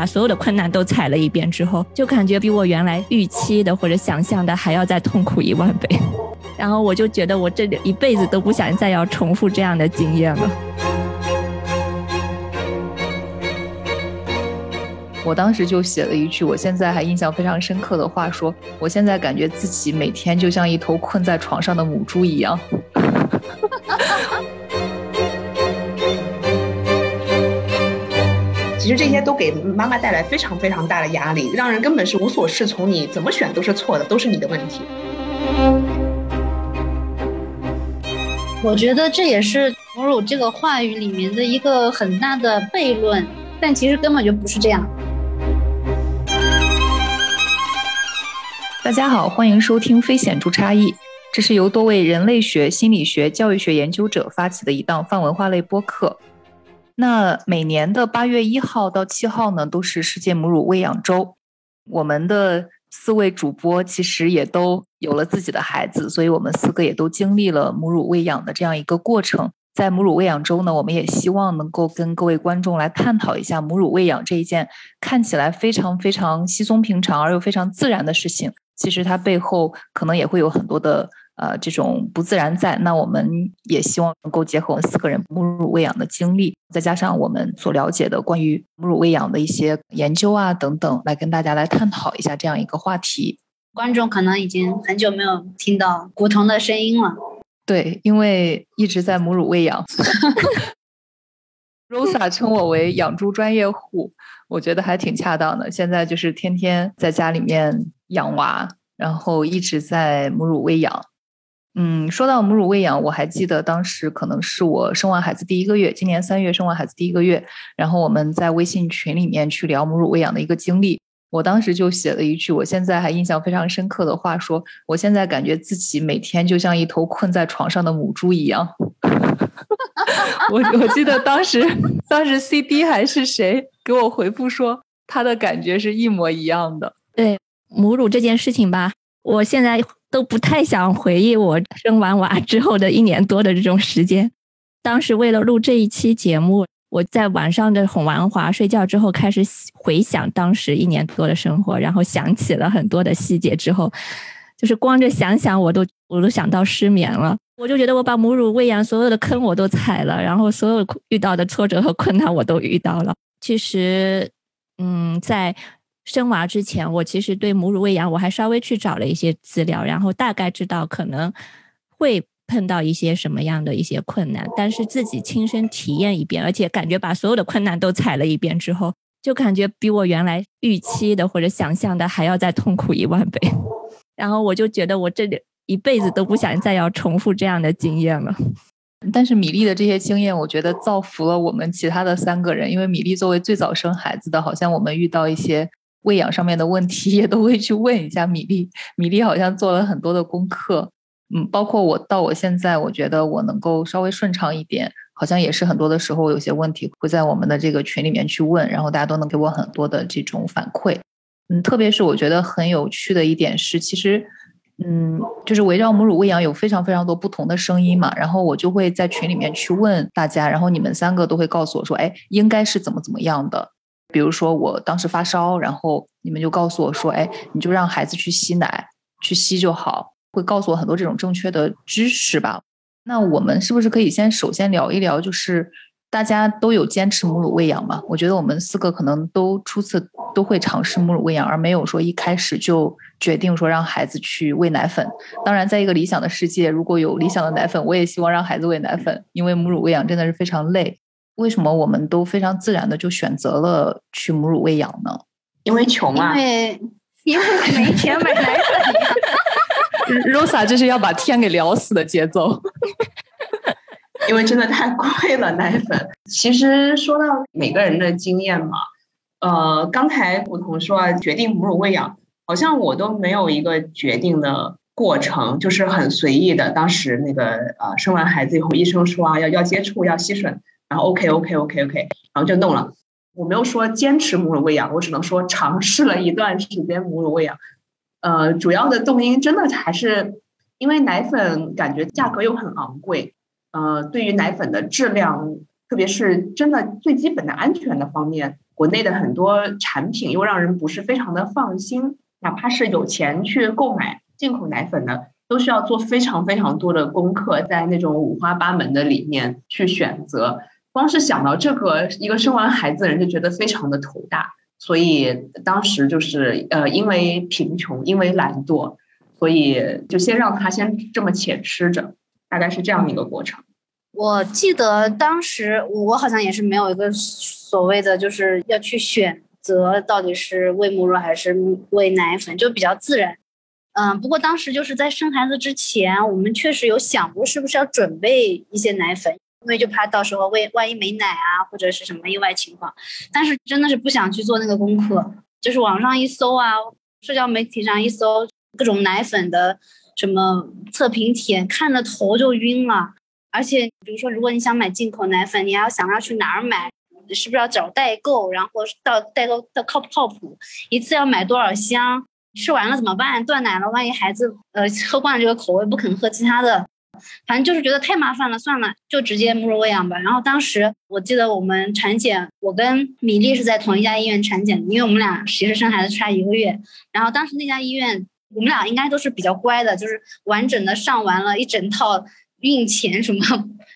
把所有的困难都踩了一遍之后，就感觉比我原来预期的或者想象的还要再痛苦一万倍。然后我就觉得我这一辈子都不想再要重复这样的经验了。我当时就写了一句，我现在还印象非常深刻的话，说我现在感觉自己每天就像一头困在床上的母猪一样。实这些都给妈妈带来非常非常大的压力，让人根本是无所适从。你怎么选都是错的，都是你的问题。我觉得这也是母乳这个话语里面的一个很大的悖论，但其实根本就不是这样。大家好，欢迎收听《非显著差异》，这是由多位人类学、心理学、教育学研究者发起的一档泛文化类播客。那每年的八月一号到七号呢，都是世界母乳喂养周。我们的四位主播其实也都有了自己的孩子，所以我们四个也都经历了母乳喂养的这样一个过程。在母乳喂养周呢，我们也希望能够跟各位观众来探讨一下母乳喂养这一件看起来非常非常稀松平常而又非常自然的事情。其实它背后可能也会有很多的呃这种不自然在。那我们也希望能够结合我们四个人母乳喂养的经历，再加上我们所了解的关于母乳喂养的一些研究啊等等，来跟大家来探讨一下这样一个话题。观众可能已经很久没有听到古潼的声音了。对，因为一直在母乳喂养。Rosa 称我为养猪专业户，我觉得还挺恰当的。现在就是天天在家里面养娃，然后一直在母乳喂养。嗯，说到母乳喂养，我还记得当时可能是我生完孩子第一个月，今年三月生完孩子第一个月，然后我们在微信群里面去聊母乳喂养的一个经历。我当时就写了一句，我现在还印象非常深刻的话，说我现在感觉自己每天就像一头困在床上的母猪一样。我我记得当时，当时 CD 还是谁给我回复说，他的感觉是一模一样的。对母乳这件事情吧，我现在都不太想回忆我生完娃之后的一年多的这种时间。当时为了录这一期节目，我在晚上的哄完娃睡觉之后，开始回想当时一年多的生活，然后想起了很多的细节之后，就是光着想想我都我都想到失眠了。我就觉得我把母乳喂养所有的坑我都踩了，然后所有遇到的挫折和困难我都遇到了。其实，嗯，在生娃之前，我其实对母乳喂养我还稍微去找了一些资料，然后大概知道可能会碰到一些什么样的一些困难，但是自己亲身体验一遍，而且感觉把所有的困难都踩了一遍之后，就感觉比我原来预期的或者想象的还要再痛苦一万倍。然后我就觉得我这里。一辈子都不想再要重复这样的经验了。但是米粒的这些经验，我觉得造福了我们其他的三个人。因为米粒作为最早生孩子的，好像我们遇到一些喂养上面的问题，也都会去问一下米粒。米粒好像做了很多的功课，嗯，包括我到我现在，我觉得我能够稍微顺畅一点，好像也是很多的时候有些问题会在我们的这个群里面去问，然后大家都能给我很多的这种反馈。嗯，特别是我觉得很有趣的一点是，其实。嗯，就是围绕母乳喂养有非常非常多不同的声音嘛，然后我就会在群里面去问大家，然后你们三个都会告诉我说，哎，应该是怎么怎么样的。比如说我当时发烧，然后你们就告诉我说，哎，你就让孩子去吸奶，去吸就好，会告诉我很多这种正确的知识吧。那我们是不是可以先首先聊一聊，就是？大家都有坚持母乳喂养吗？我觉得我们四个可能都初次都会尝试母乳喂养，而没有说一开始就决定说让孩子去喂奶粉。当然，在一个理想的世界，如果有理想的奶粉，我也希望让孩子喂奶粉，因为母乳喂养真的是非常累。为什么我们都非常自然的就选择了去母乳喂养呢？因为穷啊！因为因为没钱买奶粉。Rosa，这是要把天给聊死的节奏。因为真的太贵了，奶粉。其实说到每个人的经验嘛，呃，刚才古潼说决定母乳喂养，好像我都没有一个决定的过程，就是很随意的。当时那个呃，生完孩子以后，医生说啊，要要接触，要吸吮，然后 OK OK OK OK，然后就弄了。我没有说坚持母乳喂养，我只能说尝试了一段时间母乳喂养。呃，主要的动因真的还是因为奶粉感觉价格又很昂贵。呃，对于奶粉的质量特别是真的最基本的安全的方面，国内的很多产品又让人不是非常的放心。哪怕是有钱去购买进口奶粉的，都需要做非常非常多的功课，在那种五花八门的里面去选择。光是想到这个，一个生完孩子的人就觉得非常的头大。所以当时就是呃，因为贫穷，因为懒惰，所以就先让他先这么且吃着，大概是这样的一个过程。我记得当时我好像也是没有一个所谓的就是要去选择到底是喂母乳还是喂奶粉，就比较自然。嗯，不过当时就是在生孩子之前，我们确实有想过是不是要准备一些奶粉。因为就怕到时候喂万一没奶啊，或者是什么意外情况，但是真的是不想去做那个功课，就是网上一搜啊，社交媒体上一搜各种奶粉的什么测评帖，看的头就晕了。而且比如说，如果你想买进口奶粉，你还要想要去哪儿买，是不是要找代购，然后到代购到靠不靠谱，一次要买多少箱，吃完了怎么办？断奶了，万一孩子呃喝惯了这个口味不肯喝其他的。反正就是觉得太麻烦了，算了，就直接母乳喂养吧。然后当时我记得我们产检，我跟米粒是在同一家医院产检，因为我们俩其实生孩子差一个月。然后当时那家医院，我们俩应该都是比较乖的，就是完整的上完了一整套孕前什么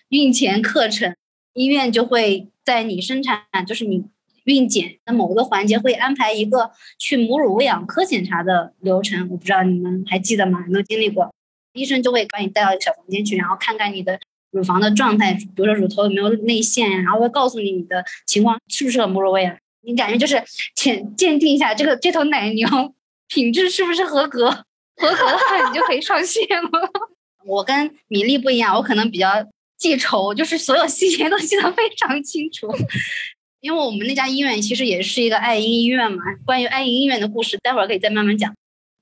孕前课程，医院就会在你生产，就是你孕检的某个环节会安排一个去母乳喂养科检查的流程。我不知道你们还记得吗？有没有经历过？医生就会把你带到小房间去，然后看看你的乳房的状态，比如说乳头有没有内陷呀，然后会告诉你你的情况是不是很母乳喂养。你感觉就是鉴鉴定一下这个这头奶牛 品质是不是合格，合格的话你就可以上线了。我跟米粒不一样，我可能比较记仇，就是所有细节都记得非常清楚。因为我们那家医院其实也是一个爱婴医院嘛，关于爱婴医院的故事，待会儿可以再慢慢讲。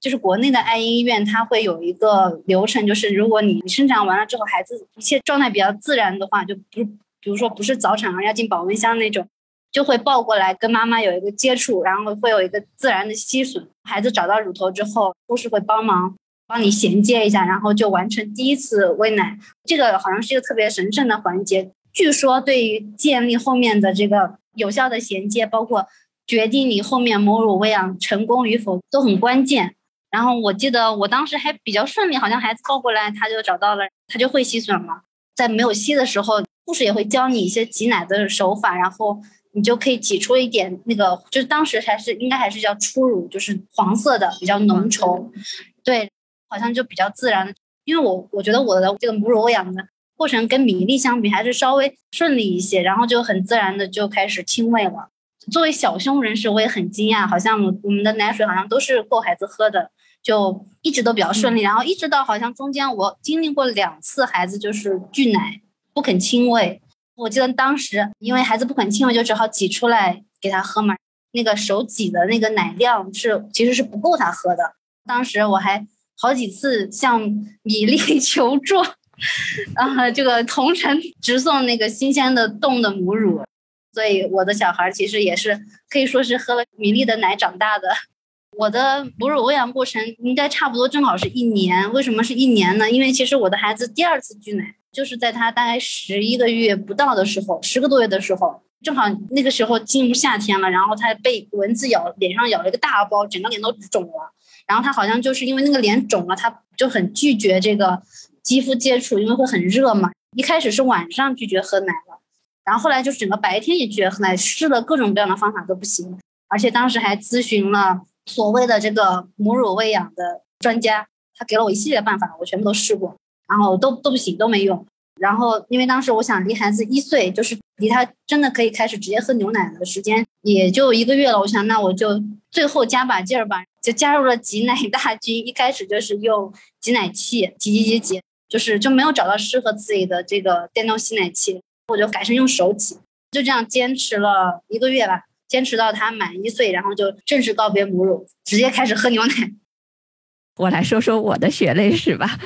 就是国内的爱婴医院，它会有一个流程，就是如果你生产完了之后，孩子一切状态比较自然的话，就不，比如说不是早产儿要进保温箱那种，就会抱过来跟妈妈有一个接触，然后会有一个自然的吸吮。孩子找到乳头之后，护士会帮忙帮你衔接一下，然后就完成第一次喂奶。这个好像是一个特别神圣的环节，据说对于建立后面的这个有效的衔接，包括决定你后面母乳喂养成功与否都很关键。然后我记得我当时还比较顺利，好像孩子抱过来他就找到了，他就会吸吮了。在没有吸的时候，护士也会教你一些挤奶的手法，然后你就可以挤出一点那个，就是当时还是应该还是叫初乳，就是黄色的比较浓稠，对，好像就比较自然。因为我我觉得我的这个母乳喂养的过程跟米粒相比还是稍微顺利一些，然后就很自然的就开始亲喂了。作为小胸人士，我也很惊讶，好像我们的奶水好像都是够孩子喝的。就一直都比较顺利，然后一直到好像中间我经历过两次孩子就是拒奶不肯亲喂，我记得当时因为孩子不肯亲喂，就只好挤出来给他喝嘛。那个手挤的那个奶量是其实是不够他喝的。当时我还好几次向米粒 求助，啊，这个同城直送那个新鲜的冻的母乳，所以我的小孩其实也是可以说是喝了米粒的奶长大的。我的母乳喂养过程应该差不多正好是一年，为什么是一年呢？因为其实我的孩子第二次拒奶就是在他大概十一个月不到的时候，十个多月的时候，正好那个时候进入夏天了，然后他被蚊子咬，脸上咬了一个大包，整个脸都肿了。然后他好像就是因为那个脸肿了，他就很拒绝这个肌肤接触，因为会很热嘛。一开始是晚上拒绝喝奶了，然后后来就是整个白天也拒绝喝奶，试了各种各样的方法都不行，而且当时还咨询了。所谓的这个母乳喂养的专家，他给了我一系列办法，我全部都试过，然后都都不行，都没用。然后因为当时我想离孩子一岁，就是离他真的可以开始直接喝牛奶的时间也就一个月了，我想那我就最后加把劲儿吧，就加入了挤奶大军。一开始就是用挤奶器挤挤挤挤，就是就没有找到适合自己的这个电动吸奶器，我就改成用手挤，就这样坚持了一个月吧。坚持到他满一岁，然后就正式告别母乳，直接开始喝牛奶。我来说说我的血泪史吧。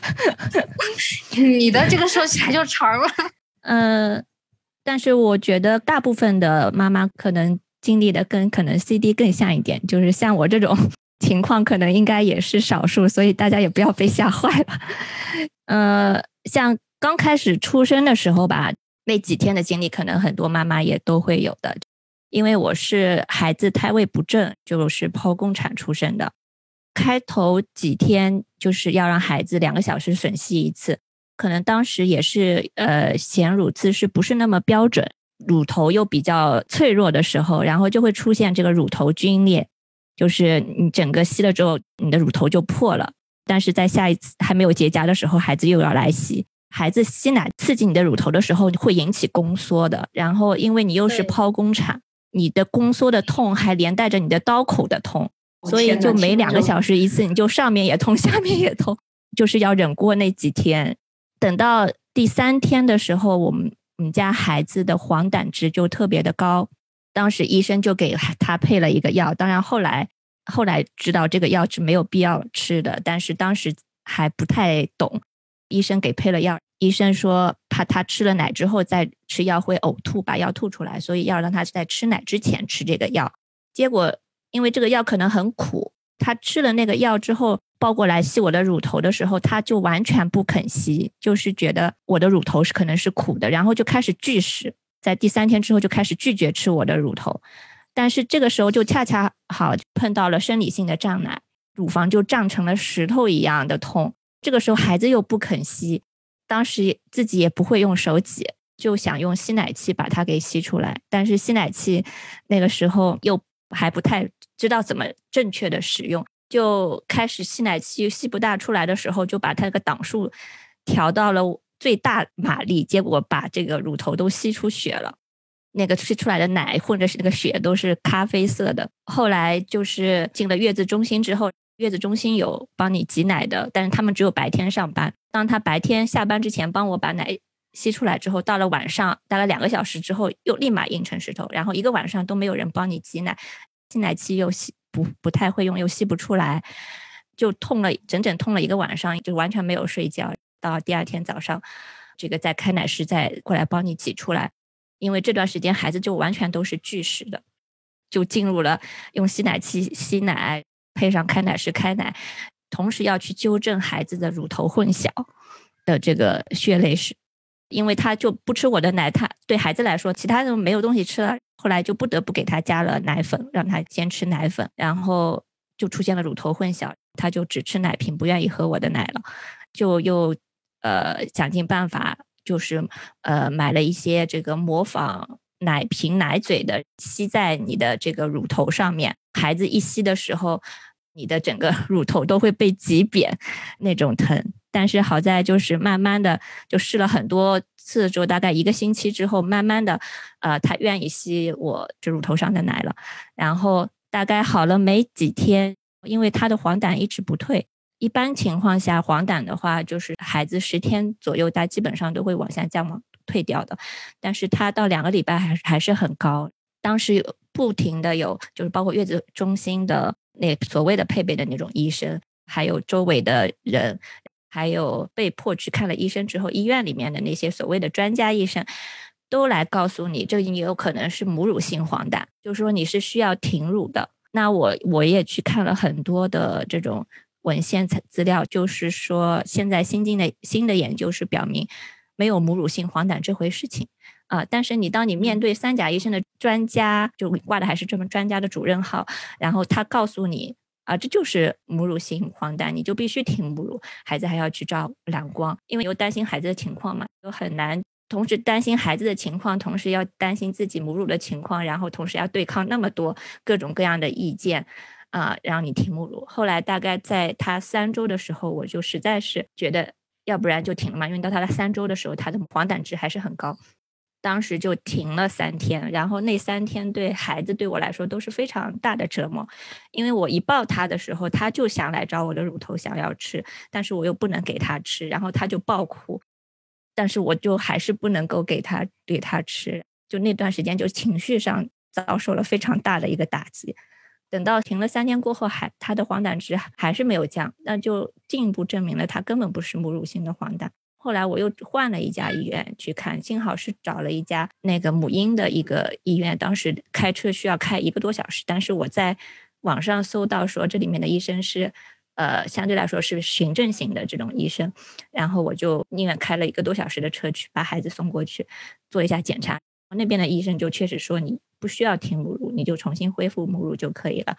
你的这个说起来就长了。嗯，但是我觉得大部分的妈妈可能经历的跟可能 CD 更像一点，就是像我这种情况，可能应该也是少数，所以大家也不要被吓坏了。呃，像刚开始出生的时候吧。那几天的经历，可能很多妈妈也都会有的。因为我是孩子胎位不正，就是剖宫产出生的。开头几天就是要让孩子两个小时吮吸一次，可能当时也是呃显乳姿势不是那么标准，乳头又比较脆弱的时候，然后就会出现这个乳头皲裂，就是你整个吸了之后，你的乳头就破了。但是在下一次还没有结痂的时候，孩子又要来吸。孩子吸奶刺激你的乳头的时候，会引起宫缩的。然后因为你又是剖宫产。你的宫缩的痛还连带着你的刀口的痛，所以就每两个小时一次，你就上面也痛，下面也痛，就是要忍过那几天。等到第三天的时候，我们我们家孩子的黄疸值就特别的高，当时医生就给他配了一个药。当然后来后来知道这个药是没有必要吃的，但是当时还不太懂，医生给配了药。医生说，怕他吃了奶之后再吃药会呕吐，把药吐出来，所以要让他在吃奶之前吃这个药。结果因为这个药可能很苦，他吃了那个药之后，抱过来吸我的乳头的时候，他就完全不肯吸，就是觉得我的乳头是可能是苦的，然后就开始拒食，在第三天之后就开始拒绝吃我的乳头。但是这个时候就恰恰好碰到了生理性的胀奶，乳房就胀成了石头一样的痛。这个时候孩子又不肯吸。当时自己也不会用手挤，就想用吸奶器把它给吸出来。但是吸奶器那个时候又还不太知道怎么正确的使用，就开始吸奶器吸不大出来的时候，就把它那个档数调到了最大马力，结果把这个乳头都吸出血了。那个吸出来的奶或者是那个血都是咖啡色的。后来就是进了月子中心之后。月子中心有帮你挤奶的，但是他们只有白天上班。当他白天下班之前帮我把奶吸出来之后，到了晚上大概两个小时之后，又立马硬成石头，然后一个晚上都没有人帮你挤奶，吸奶器又吸不不太会用，又吸不出来，就痛了整整痛了一个晚上，就完全没有睡觉。到第二天早上，这个再开奶师再过来帮你挤出来，因为这段时间孩子就完全都是拒食的，就进入了用吸奶器吸奶。配上开奶师开奶，同时要去纠正孩子的乳头混淆的这个血泪史，因为他就不吃我的奶，他对孩子来说其他的没有东西吃了，后来就不得不给他加了奶粉，让他先吃奶粉，然后就出现了乳头混淆，他就只吃奶瓶，不愿意喝我的奶了，就又呃想尽办法，就是呃买了一些这个模仿。奶瓶、奶嘴的吸在你的这个乳头上面，孩子一吸的时候，你的整个 乳头都会被挤扁，那种疼。但是好在就是慢慢的就试了很多次之后，大概一个星期之后，慢慢的，呃，他愿意吸我这乳头上的奶了。然后大概好了没几天，因为他的黄疸一直不退。一般情况下，黄疸的话，就是孩子十天左右，他基本上都会往下降嘛。退掉的，但是他到两个礼拜还还是很高。当时有不停的有，就是包括月子中心的那所谓的配备的那种医生，还有周围的人，还有被迫去看了医生之后，医院里面的那些所谓的专家医生，都来告诉你，这也有可能是母乳性黄疸，就是说你是需要停乳的。那我我也去看了很多的这种文献资料，就是说现在新进的新的研究是表明。没有母乳性黄疸这回事情啊！但是你当你面对三甲医生的专家，就挂的还是这么专家的主任号，然后他告诉你啊，这就是母乳性黄疸，你就必须停母乳，孩子还要去照蓝光，因为又担心孩子的情况嘛，又很难同时担心孩子的情况，同时要担心自己母乳的情况，然后同时要对抗那么多各种各样的意见啊，让你停母乳。后来大概在他三周的时候，我就实在是觉得。要不然就停了嘛，因为到他的三周的时候，他的黄疸值还是很高，当时就停了三天。然后那三天对孩子对我来说都是非常大的折磨，因为我一抱他的时候，他就想来找我的乳头想要吃，但是我又不能给他吃，然后他就爆哭，但是我就还是不能够给他给他吃，就那段时间就情绪上遭受了非常大的一个打击。等到停了三天过后，还他的黄疸值还是没有降，那就进一步证明了他根本不是母乳性的黄疸。后来我又换了一家医院去看，幸好是找了一家那个母婴的一个医院，当时开车需要开一个多小时，但是我在网上搜到说这里面的医生是呃，相对来说是行政型的这种医生，然后我就宁愿开了一个多小时的车去把孩子送过去做一下检查。那边的医生就确实说你不需要停母乳，你就重新恢复母乳就可以了。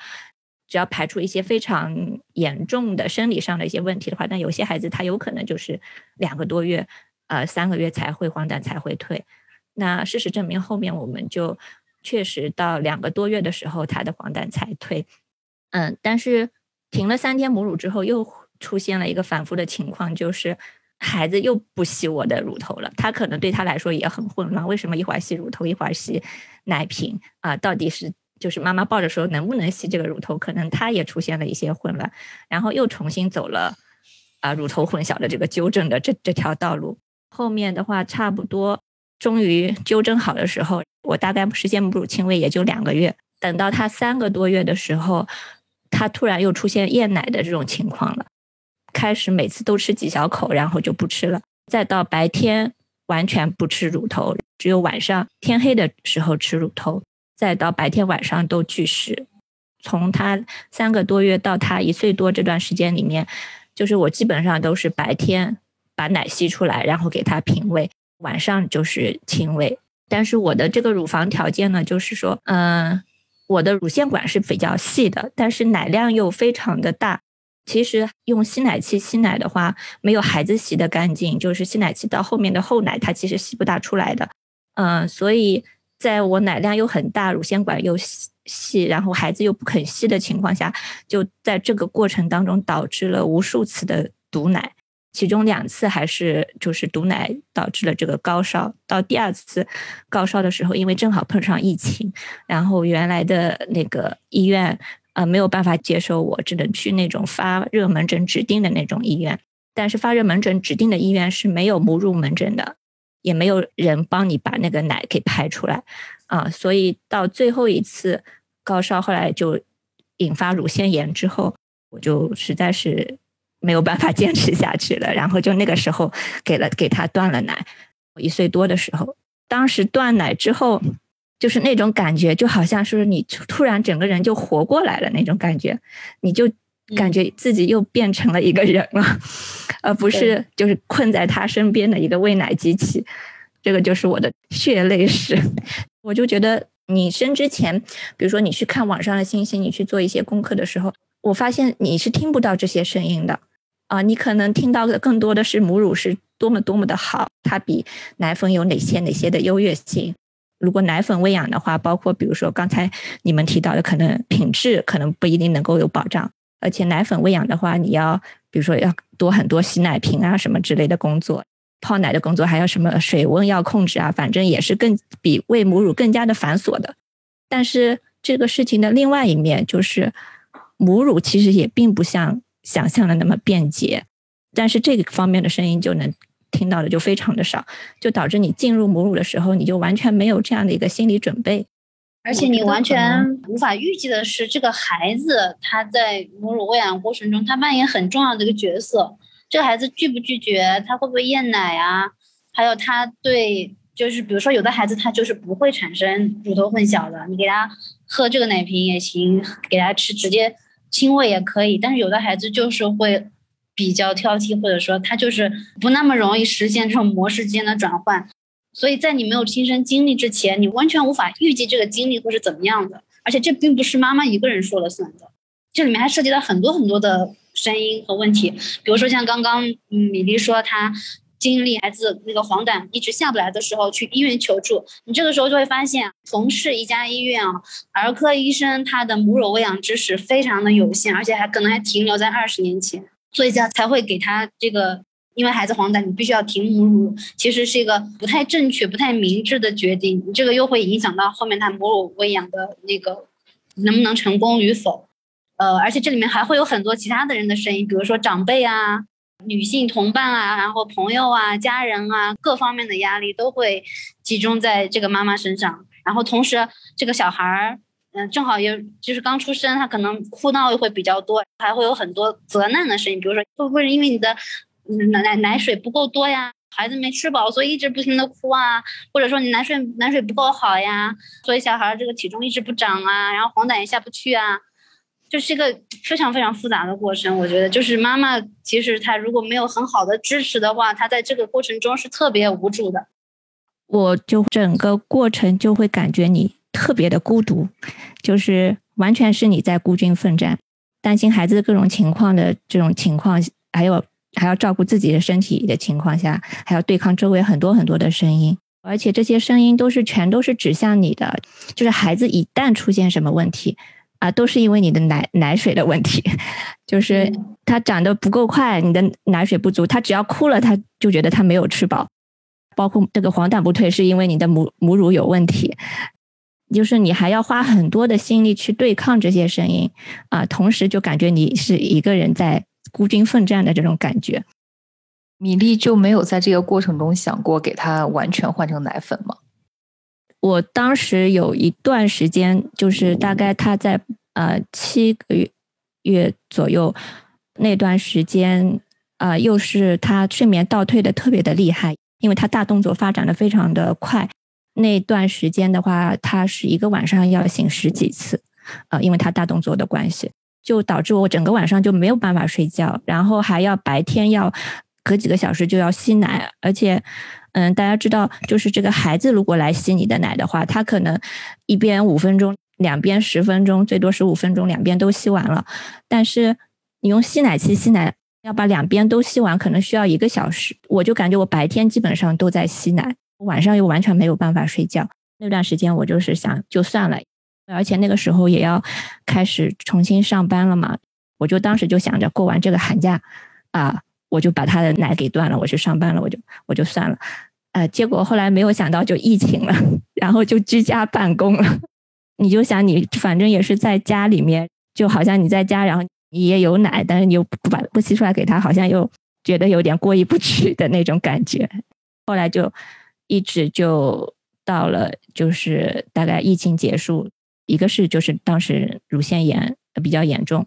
只要排除一些非常严重的生理上的一些问题的话，但有些孩子他有可能就是两个多月，呃，三个月才会黄疸才会退。那事实证明，后面我们就确实到两个多月的时候，他的黄疸才退。嗯，但是。停了三天母乳之后，又出现了一个反复的情况，就是孩子又不吸我的乳头了。他可能对他来说也很混乱，为什么一会儿吸乳头，一会儿吸奶瓶啊？到底是就是妈妈抱着说能不能吸这个乳头？可能他也出现了一些混乱，然后又重新走了啊乳头混淆的这个纠正的这这条道路。后面的话，差不多终于纠正好的时候，我大概实现母乳亲喂也就两个月，等到他三个多月的时候。他突然又出现厌奶的这种情况了，开始每次都吃几小口，然后就不吃了，再到白天完全不吃乳头，只有晚上天黑的时候吃乳头，再到白天晚上都拒食。从他三个多月到他一岁多这段时间里面，就是我基本上都是白天把奶吸出来，然后给他平喂，晚上就是亲喂。但是我的这个乳房条件呢，就是说，嗯。我的乳腺管是比较细的，但是奶量又非常的大。其实用吸奶器吸奶的话，没有孩子吸的干净。就是吸奶器到后面的后奶，它其实吸不大出来的。嗯，所以在我奶量又很大，乳腺管又细，然后孩子又不肯吸的情况下，就在这个过程当中导致了无数次的堵奶。其中两次还是就是堵奶导致了这个高烧，到第二次高烧的时候，因为正好碰上疫情，然后原来的那个医院呃没有办法接受我，只能去那种发热门诊指定的那种医院。但是发热门诊指定的医院是没有母乳门诊的，也没有人帮你把那个奶给排出来啊，所以到最后一次高烧，后来就引发乳腺炎之后，我就实在是。没有办法 坚持下去了，然后就那个时候给了给他断了奶，一岁多的时候，当时断奶之后，就是那种感觉，就好像是你突然整个人就活过来了那种感觉，你就感觉自己又变成了一个人了，而不是就是困在他身边的一个喂奶机器。这个就是我的血泪史。我就觉得你生之前，比如说你去看网上的信息，你去做一些功课的时候，我发现你是听不到这些声音的。啊，你可能听到的更多的是母乳是多么多么的好，它比奶粉有哪些哪些的优越性。如果奶粉喂养的话，包括比如说刚才你们提到的，可能品质可能不一定能够有保障，而且奶粉喂养的话，你要比如说要多很多洗奶瓶啊什么之类的工作，泡奶的工作还要什么水温要控制啊，反正也是更比喂母乳更加的繁琐的。但是这个事情的另外一面就是，母乳其实也并不像。想象的那么便捷，但是这个方面的声音就能听到的就非常的少，就导致你进入母乳的时候，你就完全没有这样的一个心理准备，而且你完全无法预计的是，这个孩子他在母乳喂养过程中，他扮演很重要的一个角色。这个孩子拒不拒绝，他会不会厌奶啊？还有他对，就是比如说有的孩子他就是不会产生乳头混淆的，你给他喝这个奶瓶也行，给他吃直接。亲喂也可以，但是有的孩子就是会比较挑剔，或者说他就是不那么容易实现这种模式之间的转换。所以在你没有亲身经历之前，你完全无法预计这个经历会是怎么样的。而且这并不是妈妈一个人说了算的，这里面还涉及到很多很多的声音和问题。比如说像刚刚米粒说她。经历孩子那个黄疸一直下不来的时候，去医院求助，你这个时候就会发现，同是一家医院啊，儿科医生他的母乳喂养知识非常的有限，而且还可能还停留在二十年前，所以才才会给他这个，因为孩子黄疸，你必须要停母乳，其实是一个不太正确、不太明智的决定，这个又会影响到后面他母乳喂养的那个能不能成功与否，呃，而且这里面还会有很多其他的人的声音，比如说长辈啊。女性同伴啊，然后朋友啊、家人啊，各方面的压力都会集中在这个妈妈身上。然后同时，这个小孩儿，嗯，正好也就是刚出生，他可能哭闹会比较多，还会有很多责难的声音，比如说会不会因为你的奶奶奶水不够多呀，孩子没吃饱，所以一直不停的哭啊，或者说你奶水奶水不够好呀，所以小孩这个体重一直不长啊，然后黄疸也下不去啊。就是一个非常非常复杂的过程。我觉得，就是妈妈其实她如果没有很好的支持的话，她在这个过程中是特别无助的。我就整个过程就会感觉你特别的孤独，就是完全是你在孤军奋战，担心孩子各种情况的这种情况，还有还要照顾自己的身体的情况下，还要对抗周围很多很多的声音，而且这些声音都是全都是指向你的，就是孩子一旦出现什么问题啊，都是因为你的奶奶水的问题，就是他长得不够快，你的奶水不足，他只要哭了，他就觉得他没有吃饱。包括这个黄疸不退，是因为你的母母乳有问题，就是你还要花很多的心力去对抗这些声音啊，同时就感觉你是一个人在孤军奋战的这种感觉。米粒就没有在这个过程中想过给他完全换成奶粉吗？我当时有一段时间，就是大概他在呃七个月月左右那段时间啊，又是他睡眠倒退的特别的厉害。因为他大动作发展的非常的快，那段时间的话，他是一个晚上要醒十几次，呃，因为他大动作的关系，就导致我整个晚上就没有办法睡觉，然后还要白天要隔几个小时就要吸奶，而且，嗯，大家知道，就是这个孩子如果来吸你的奶的话，他可能一边五分钟，两边十分钟，最多十五分钟，两边都吸完了，但是你用吸奶器吸奶。要把两边都吸完，可能需要一个小时。我就感觉我白天基本上都在吸奶，晚上又完全没有办法睡觉。那段时间我就是想就算了，而且那个时候也要开始重新上班了嘛。我就当时就想着过完这个寒假啊，我就把他的奶给断了，我去上班了，我就我就算了。呃，结果后来没有想到就疫情了，然后就居家办公了。你就想你反正也是在家里面，就好像你在家，然后。你也有奶，但是你又不把不吸出来给他，好像又觉得有点过意不去的那种感觉。后来就一直就到了，就是大概疫情结束，一个是就是当时乳腺炎比较严重，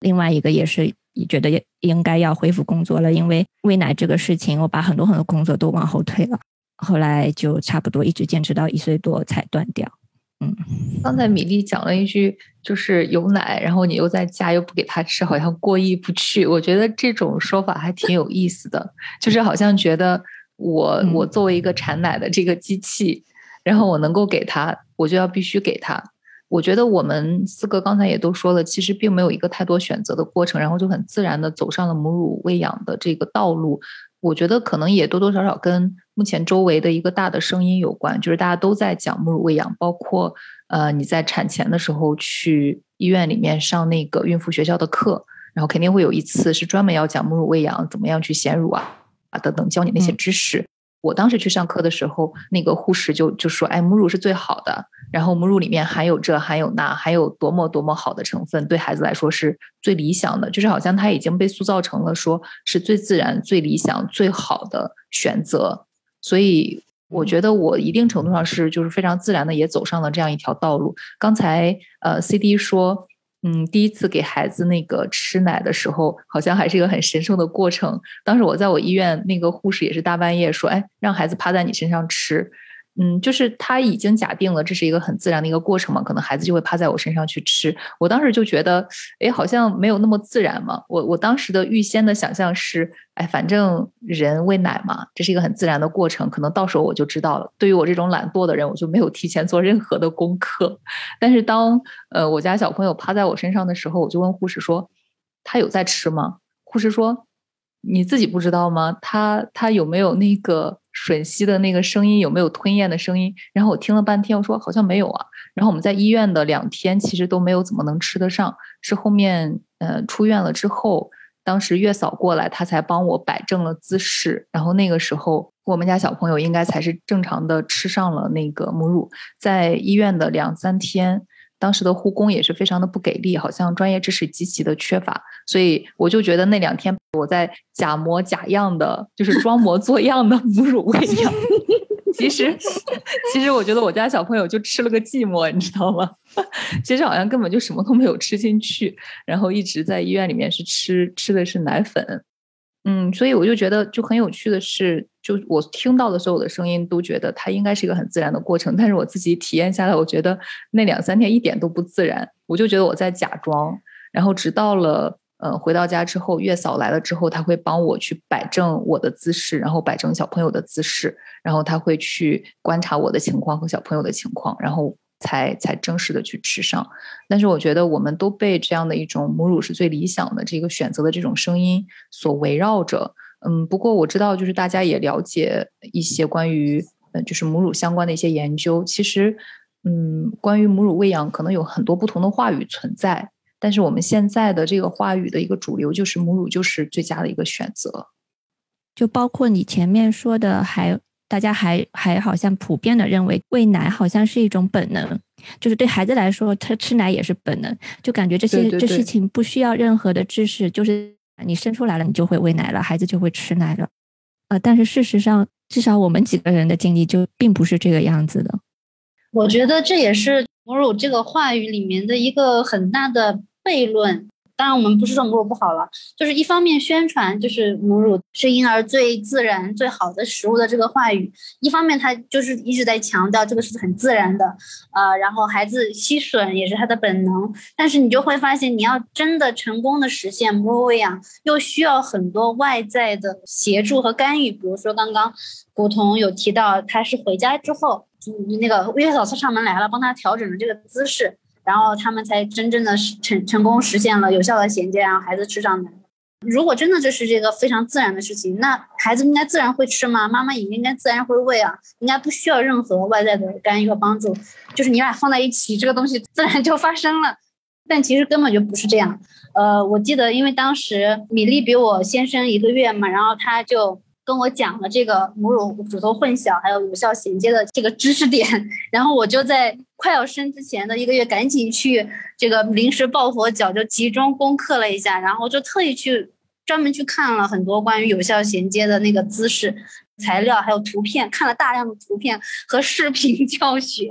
另外一个也是觉得应该要恢复工作了，因为喂奶这个事情，我把很多很多工作都往后推了。后来就差不多一直坚持到一岁多才断掉。嗯，刚才米粒讲了一句，就是有奶，然后你又在家又不给他吃，好像过意不去。我觉得这种说法还挺有意思的，就是好像觉得我我作为一个产奶的这个机器，然后我能够给他，我就要必须给他。我觉得我们四个刚才也都说了，其实并没有一个太多选择的过程，然后就很自然的走上了母乳喂养的这个道路。我觉得可能也多多少少跟目前周围的一个大的声音有关，就是大家都在讲母乳喂养，包括呃你在产前的时候去医院里面上那个孕妇学校的课，然后肯定会有一次是专门要讲母乳喂养，怎么样去衔乳啊啊等等，教你那些知识。我当时去上课的时候，那个护士就就说：“哎，母乳是最好的，然后母乳里面含有这含有那，还有多么多么好的成分，对孩子来说是最理想的。就是好像它已经被塑造成了说是最自然、最理想、最好的选择。所以我觉得我一定程度上是就是非常自然的也走上了这样一条道路。刚才呃，C D 说。”嗯，第一次给孩子那个吃奶的时候，好像还是一个很神圣的过程。当时我在我医院，那个护士也是大半夜说：“哎，让孩子趴在你身上吃。”嗯，就是他已经假定了这是一个很自然的一个过程嘛，可能孩子就会趴在我身上去吃。我当时就觉得，哎，好像没有那么自然嘛。我我当时的预先的想象是，哎，反正人喂奶嘛，这是一个很自然的过程，可能到时候我就知道了。对于我这种懒惰的人，我就没有提前做任何的功课。但是当呃我家小朋友趴在我身上的时候，我就问护士说：“他有在吃吗？”护士说：“你自己不知道吗？他他有没有那个？”吮吸的那个声音有没有吞咽的声音？然后我听了半天，我说好像没有啊。然后我们在医院的两天，其实都没有怎么能吃得上。是后面呃出院了之后，当时月嫂过来，她才帮我摆正了姿势。然后那个时候，我们家小朋友应该才是正常的吃上了那个母乳。在医院的两三天。当时的护工也是非常的不给力，好像专业知识极其的缺乏，所以我就觉得那两天我在假模假样的，就是装模作样的母乳喂养。其实，其实我觉得我家小朋友就吃了个寂寞，你知道吗？其实好像根本就什么都没有吃进去，然后一直在医院里面是吃吃的是奶粉。嗯，所以我就觉得就很有趣的是，就我听到的所有的声音都觉得它应该是一个很自然的过程，但是我自己体验下来，我觉得那两三天一点都不自然，我就觉得我在假装，然后直到了呃回到家之后，月嫂来了之后，他会帮我去摆正我的姿势，然后摆正小朋友的姿势，然后他会去观察我的情况和小朋友的情况，然后才才正式的去吃上。但是我觉得我们都被这样的一种母乳是最理想的这个选择的这种声音所围绕着。嗯，不过我知道，就是大家也了解一些关于嗯，就是母乳相关的一些研究。其实，嗯，关于母乳喂养，可能有很多不同的话语存在。但是我们现在的这个话语的一个主流，就是母乳就是最佳的一个选择。就包括你前面说的，还大家还还好像普遍的认为，喂奶好像是一种本能，就是对孩子来说，他吃奶也是本能，就感觉这些这事情不需要任何的知识，就是。你生出来了，你就会喂奶了，孩子就会吃奶了，呃，但是事实上，至少我们几个人的经历就并不是这个样子的。我觉得这也是母乳这个话语里面的一个很大的悖论。当然，我们不是说母乳不好了，就是一方面宣传就是母乳是婴儿最自然、最好的食物的这个话语，一方面他就是一直在强调这个是很自然的，呃，然后孩子吸吮也是他的本能。但是你就会发现，你要真的成功的实现母乳喂养，又需要很多外在的协助和干预。比如说刚刚古潼有提到，他是回家之后，那个月嫂上门来了，帮他调整了这个姿势。然后他们才真正的成成功实现了有效的衔接，然后孩子吃上奶。如果真的这是这个非常自然的事情，那孩子应该自然会吃吗？妈妈也应该自然会喂啊，应该不需要任何外在的干预和帮助，就是你俩放在一起，这个东西自然就发生了。但其实根本就不是这样。呃，我记得因为当时米粒比我先生一个月嘛，然后他就。跟我讲了这个母乳乳头混淆还有有效衔接的这个知识点，然后我就在快要生之前的一个月赶紧去这个临时抱佛脚，就集中攻克了一下，然后就特意去专门去看了很多关于有效衔接的那个姿势。材料还有图片，看了大量的图片和视频 教学，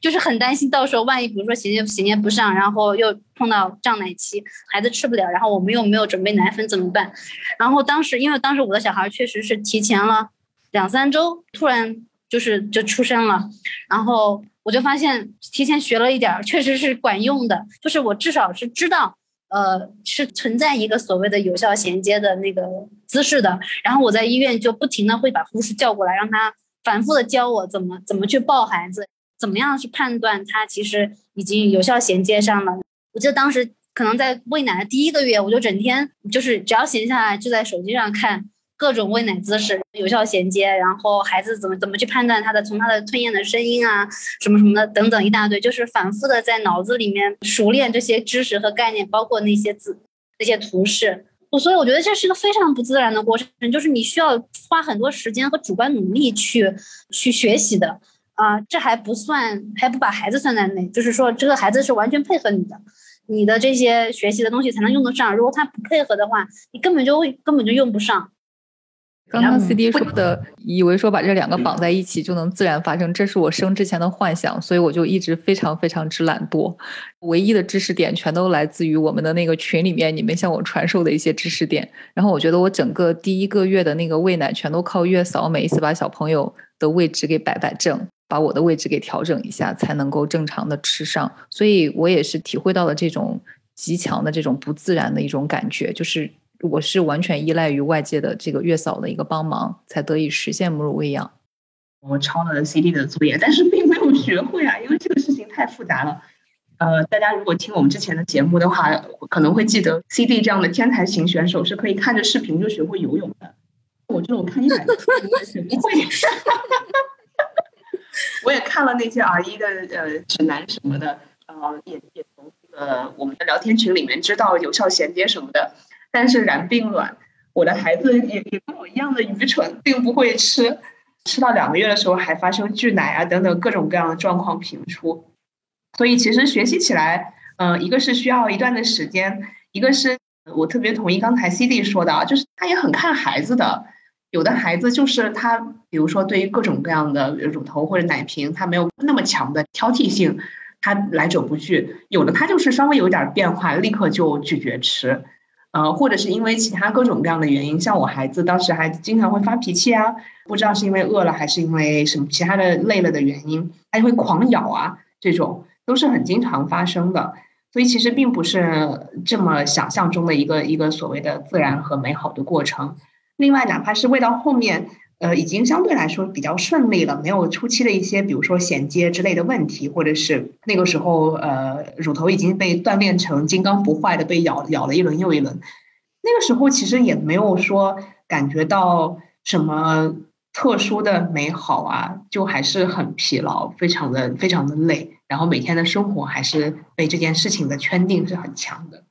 就是很担心到时候万一比如说衔接衔接不上，然后又碰到胀奶期，孩子吃不了，然后我们又没有准备奶粉怎么办？然后当时因为当时我的小孩确实是提前了两三周，突然就是就出生了，然后我就发现提前学了一点，确实是管用的，就是我至少是知道。呃，是存在一个所谓的有效衔接的那个姿势的。然后我在医院就不停的会把护士叫过来，让他反复的教我怎么怎么去抱孩子，怎么样去判断他其实已经有效衔接上了。我记得当时可能在喂奶的第一个月，我就整天就是只要闲下来就在手机上看。各种喂奶姿势有效衔接，然后孩子怎么怎么去判断他的从他的吞咽的声音啊，什么什么的等等一大堆，就是反复的在脑子里面熟练这些知识和概念，包括那些字、那些图示。我所以我觉得这是个非常不自然的过程，就是你需要花很多时间和主观努力去去学习的啊。这还不算，还不把孩子算在内，就是说这个孩子是完全配合你的，你的这些学习的东西才能用得上。如果他不配合的话，你根本就会根本就用不上。刚刚 C D 说的，以为说把这两个绑在一起就能自然发生，这是我生之前的幻想，所以我就一直非常非常之懒惰。唯一的知识点全都来自于我们的那个群里面，你们向我传授的一些知识点。然后我觉得我整个第一个月的那个喂奶，全都靠月嫂每一次把小朋友的位置给摆摆正，把我的位置给调整一下，才能够正常的吃上。所以我也是体会到了这种极强的这种不自然的一种感觉，就是。我是完全依赖于外界的这个月嫂的一个帮忙，才得以实现母乳喂养。我抄了 CD 的作业，但是并没有学会啊，因为这个事情太复杂了。呃，大家如果听我们之前的节目的话，可能会记得 CD 这样的天才型选手是可以看着视频就学会游泳的。我这种看一百个视频也学不会。我也看了那些 R 一的呃指南什么的，呃，也也从呃我们的聊天群里面知道有效衔接什么的。但是然并卵，我的孩子也也跟我一样的愚蠢，并不会吃，吃到两个月的时候还发生拒奶啊等等各种各样的状况频出，所以其实学习起来，嗯，一个是需要一段的时间，一个是我特别同意刚才 C D 说的啊，就是他也很看孩子的，有的孩子就是他，比如说对于各种各样的乳头或者奶瓶，他没有那么强的挑剔性，他来者不拒；有的他就是稍微有点变化，立刻就拒绝吃。呃，或者是因为其他各种各样的原因，像我孩子当时还经常会发脾气啊，不知道是因为饿了还是因为什么其他的累了的原因，他就会狂咬啊，这种都是很经常发生的。所以其实并不是这么想象中的一个一个所谓的自然和美好的过程。另外，哪怕是喂到后面，呃，已经相对来说比较顺利了，没有初期的一些，比如说衔接之类的问题，或者是那个时候，呃，乳头已经被锻炼成金刚不坏的，被咬咬了一轮又一轮。那个时候其实也没有说感觉到什么特殊的美好啊，就还是很疲劳，非常的非常的累，然后每天的生活还是被这件事情的圈定是很强的。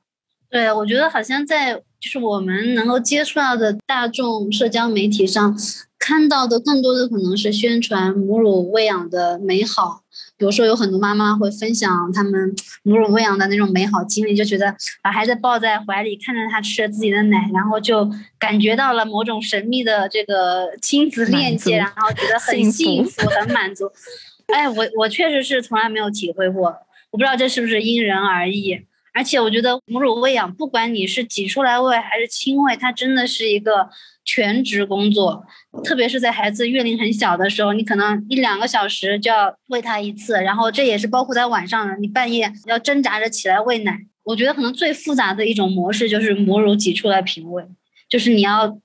对，我觉得好像在就是我们能够接触到的大众社交媒体上看到的，更多的可能是宣传母乳喂养的美好。比如说，有很多妈妈会分享他们母乳喂养的那种美好经历，就觉得把孩子抱在怀里，看着他吃着自己的奶，然后就感觉到了某种神秘的这个亲子链接，然后觉得很幸福、很满足。哎，我我确实是从来没有体会过，我不知道这是不是因人而异。而且我觉得母乳喂养，不管你是挤出来喂还是亲喂，它真的是一个全职工作。特别是在孩子月龄很小的时候，你可能一两个小时就要喂他一次，然后这也是包括在晚上的，你半夜要挣扎着起来喂奶。我觉得可能最复杂的一种模式就是母乳挤出来瓶喂，就是你要。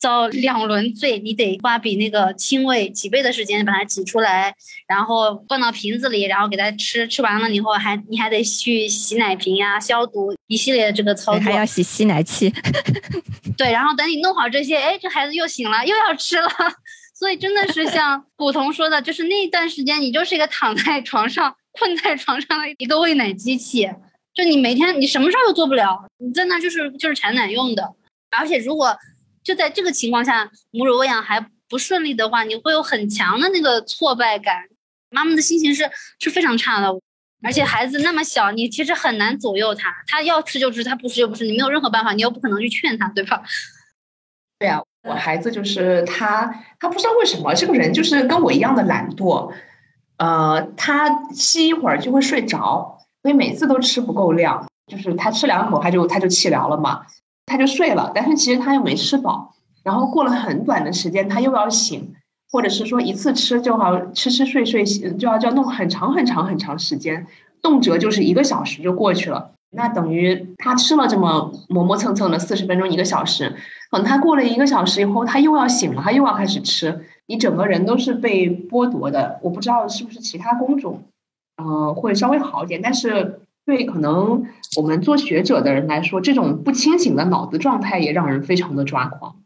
遭两轮罪，你得花比那个亲喂几倍的时间把它挤出来，然后放到瓶子里，然后给它吃。吃完了以后，还你还得去洗奶瓶呀、消毒一系列的这个操作，还要洗吸奶器。对，然后等你弄好这些，哎，这孩子又醒了，又要吃了。所以真的是像古潼说的，就是那一段时间，你就是一个躺在床上、困在床上的一个喂奶机器，就你每天你什么事儿都做不了，你在那就是就是产奶用的，而且如果。就在这个情况下，母乳喂养还不顺利的话，你会有很强的那个挫败感，妈妈的心情是是非常差的。而且孩子那么小，你其实很难左右他，他要吃就吃，他不吃就不吃，你没有任何办法，你又不可能去劝他，对吧？对啊，我孩子就是他，他不知道为什么这个人就是跟我一样的懒惰，呃，他吸一会儿就会睡着，所以每次都吃不够量，就是他吃两口他就他就气凉了嘛。他就睡了，但是其实他又没吃饱，然后过了很短的时间，他又要醒，或者是说一次吃就好吃吃睡睡醒就要就要弄很长很长很长时间，动辄就是一个小时就过去了。那等于他吃了这么磨磨蹭蹭的四十分钟一个小时，等他过了一个小时以后，他又要醒了，他又要开始吃，你整个人都是被剥夺的。我不知道是不是其他工种，呃，会稍微好一点，但是。对，可能我们做学者的人来说，这种不清醒的脑子状态也让人非常的抓狂，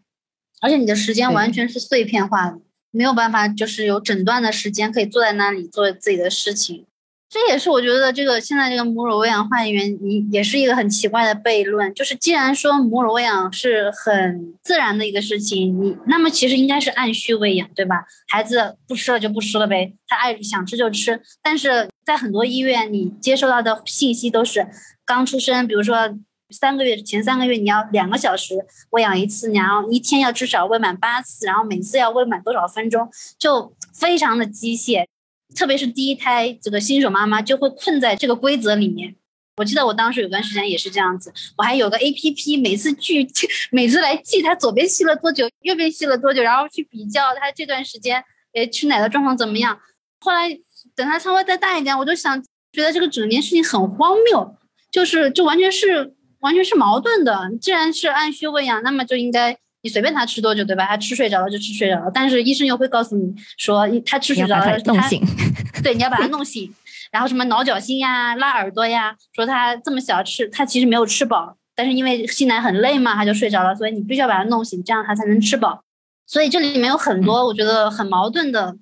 而且你的时间完全是碎片化的，没有办法就是有整段的时间可以坐在那里做自己的事情。这也是我觉得这个现在这个母乳喂养话语原因，也是一个很奇怪的悖论。就是既然说母乳喂养是很自然的一个事情，你那么其实应该是按需喂养，对吧？孩子不吃了就不吃了呗，他爱想吃就吃。但是在很多医院，你接收到的信息都是刚出生，比如说三个月前三个月你要两个小时喂养一次，然后一天要至少喂满八次，然后每次要喂满多少分钟，就非常的机械。特别是第一胎这个新手妈妈就会困在这个规则里面。我记得我当时有段时间也是这样子，我还有个 A P P，每次记，每次来记他左边吸了多久，右边吸了多久，然后去比较他这段时间诶吃奶的状况怎么样。后来等他稍微再大一点，我就想觉得这个整件事情很荒谬，就是就完全是完全是矛盾的。既然是按需喂养，那么就应该。你随便他吃多久，对吧？他吃睡着了就吃睡着了，但是医生又会告诉你说，他吃睡着了，弄醒。对，你要把他弄醒，然后什么挠脚心呀、拉耳朵呀，说他这么小吃，他其实没有吃饱，但是因为吸奶很累嘛，他就睡着了，所以你必须要把他弄醒，这样他才能吃饱。所以这里面有很多我觉得很矛盾的，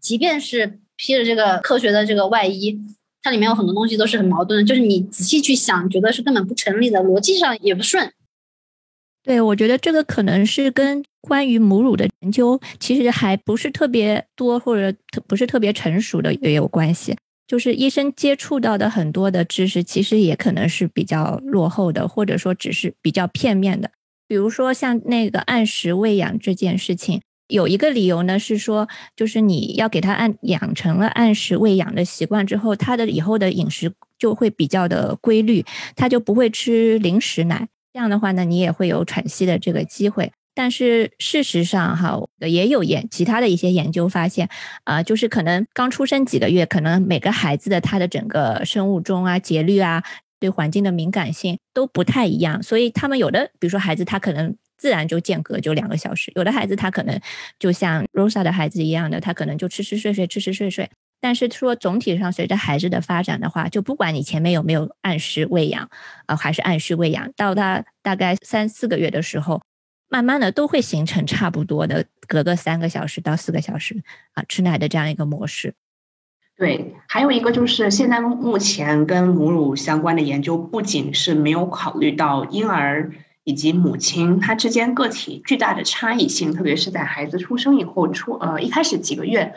即便是披着这个科学的这个外衣，它里面有很多东西都是很矛盾的，就是你仔细去想，觉得是根本不成立的，逻辑上也不顺。对，我觉得这个可能是跟关于母乳的研究其实还不是特别多，或者特不是特别成熟的也有关系。就是医生接触到的很多的知识，其实也可能是比较落后的，或者说只是比较片面的。比如说像那个按时喂养这件事情，有一个理由呢是说，就是你要给他按养成了按时喂养的习惯之后，他的以后的饮食就会比较的规律，他就不会吃零食奶。这样的话呢，你也会有喘息的这个机会。但是事实上，哈，也有研其他的一些研究发现，啊，就是可能刚出生几个月，可能每个孩子的他的整个生物钟啊、节律啊，对环境的敏感性都不太一样，所以他们有的，比如说孩子他可能自然就间隔就两个小时，有的孩子他可能就像 Rosa 的孩子一样的，他可能就吃吃睡睡，吃吃睡睡。但是说总体上，随着孩子的发展的话，就不管你前面有没有按时喂养，啊，还是按时喂养，到他大概三四个月的时候，慢慢的都会形成差不多的，隔个三个小时到四个小时啊吃奶的这样一个模式。对，还有一个就是现在目前跟母乳相关的研究，不仅是没有考虑到婴儿以及母亲他之间个体巨大的差异性，特别是在孩子出生以后出呃一开始几个月。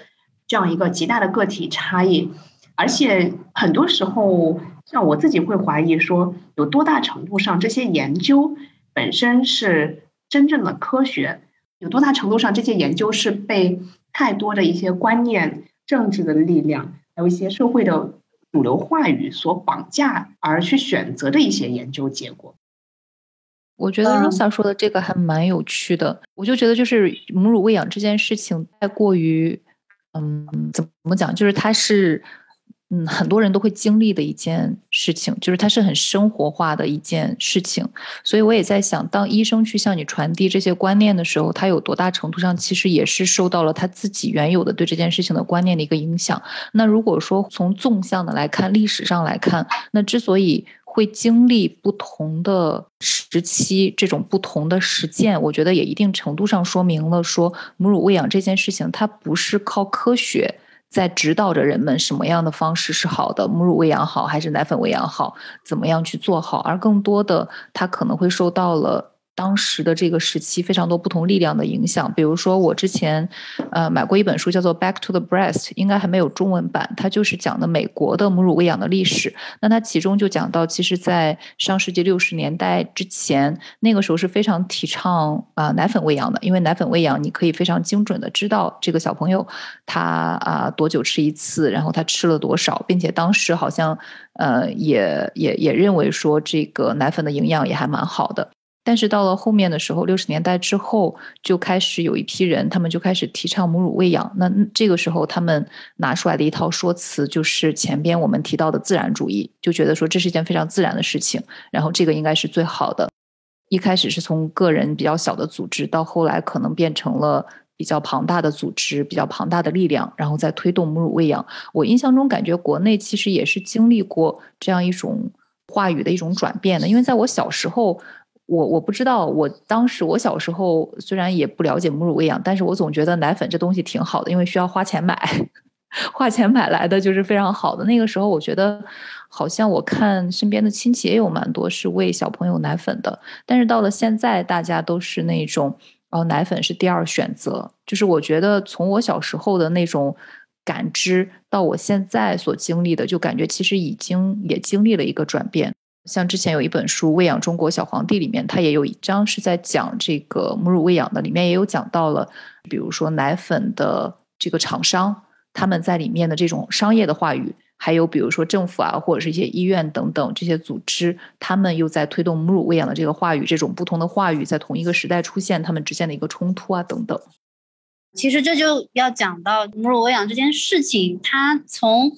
这样一个极大的个体差异，而且很多时候，像我自己会怀疑说，有多大程度上这些研究本身是真正的科学，有多大程度上这些研究是被太多的一些观念、政治的力量，还有一些社会的主流话语所绑架而去选择的一些研究结果。我觉得 Rosa 说的这个还蛮有趣的，我就觉得就是母乳喂养这件事情太过于。嗯，怎么怎么讲？就是它是，嗯，很多人都会经历的一件事情，就是它是很生活化的一件事情。所以我也在想，当医生去向你传递这些观念的时候，他有多大程度上其实也是受到了他自己原有的对这件事情的观念的一个影响。那如果说从纵向的来看，历史上来看，那之所以。会经历不同的时期，这种不同的实践，我觉得也一定程度上说明了，说母乳喂养这件事情，它不是靠科学在指导着人们什么样的方式是好的，母乳喂养好还是奶粉喂养好，怎么样去做好，而更多的，它可能会受到了。当时的这个时期，非常多不同力量的影响。比如说，我之前呃买过一本书，叫做《Back to the Breast》，应该还没有中文版。它就是讲的美国的母乳喂养的历史。那它其中就讲到，其实，在上世纪六十年代之前，那个时候是非常提倡啊奶粉喂养的，因为奶粉喂养你可以非常精准的知道这个小朋友他啊多久吃一次，然后他吃了多少，并且当时好像呃也也也认为说这个奶粉的营养也还蛮好的。但是到了后面的时候，六十年代之后就开始有一批人，他们就开始提倡母乳喂养。那这个时候，他们拿出来的一套说辞，就是前边我们提到的自然主义，就觉得说这是一件非常自然的事情，然后这个应该是最好的。一开始是从个人比较小的组织，到后来可能变成了比较庞大的组织、比较庞大的力量，然后再推动母乳喂养。我印象中感觉国内其实也是经历过这样一种话语的一种转变的，因为在我小时候。我我不知道，我当时我小时候虽然也不了解母乳喂养，但是我总觉得奶粉这东西挺好的，因为需要花钱买，花钱买来的就是非常好的。那个时候我觉得，好像我看身边的亲戚也有蛮多是喂小朋友奶粉的，但是到了现在，大家都是那种哦，奶粉是第二选择。就是我觉得从我小时候的那种感知到我现在所经历的，就感觉其实已经也经历了一个转变。像之前有一本书《喂养中国小皇帝》里面，它也有一章是在讲这个母乳喂养的，里面也有讲到了，比如说奶粉的这个厂商他们在里面的这种商业的话语，还有比如说政府啊或者是一些医院等等这些组织，他们又在推动母乳喂养的这个话语，这种不同的话语在同一个时代出现，他们之间的一个冲突啊等等。其实这就要讲到母乳喂养这件事情，它从。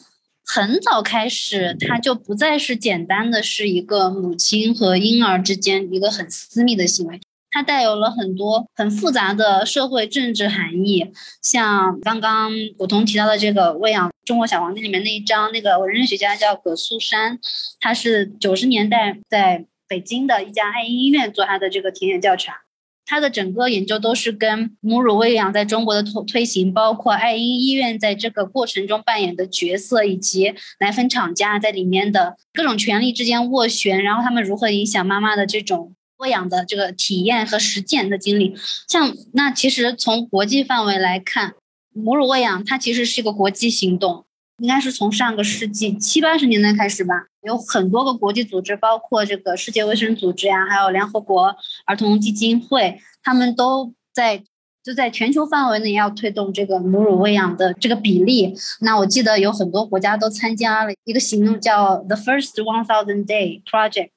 很早开始，它就不再是简单的是一个母亲和婴儿之间一个很私密的行为，它带有了很多很复杂的社会政治含义。像刚刚古潼提到的这个《喂养中国小皇帝》里面那一章，那个文人学家叫葛素珊，他是九十年代在北京的一家爱婴医院做他的这个田野调查。他的整个研究都是跟母乳喂养在中国的推推行，包括爱婴医院在这个过程中扮演的角色，以及奶粉厂家在里面的各种权力之间斡旋，然后他们如何影响妈妈的这种喂养的这个体验和实践的经历。像那其实从国际范围来看，母乳喂养它其实是一个国际行动。应该是从上个世纪七八十年代开始吧，有很多个国际组织，包括这个世界卫生组织呀，还有联合国儿童基金会，他们都在就在全球范围内要推动这个母乳喂养的这个比例。那我记得有很多国家都参加了一个行动，叫 The First One Thousand Day Project。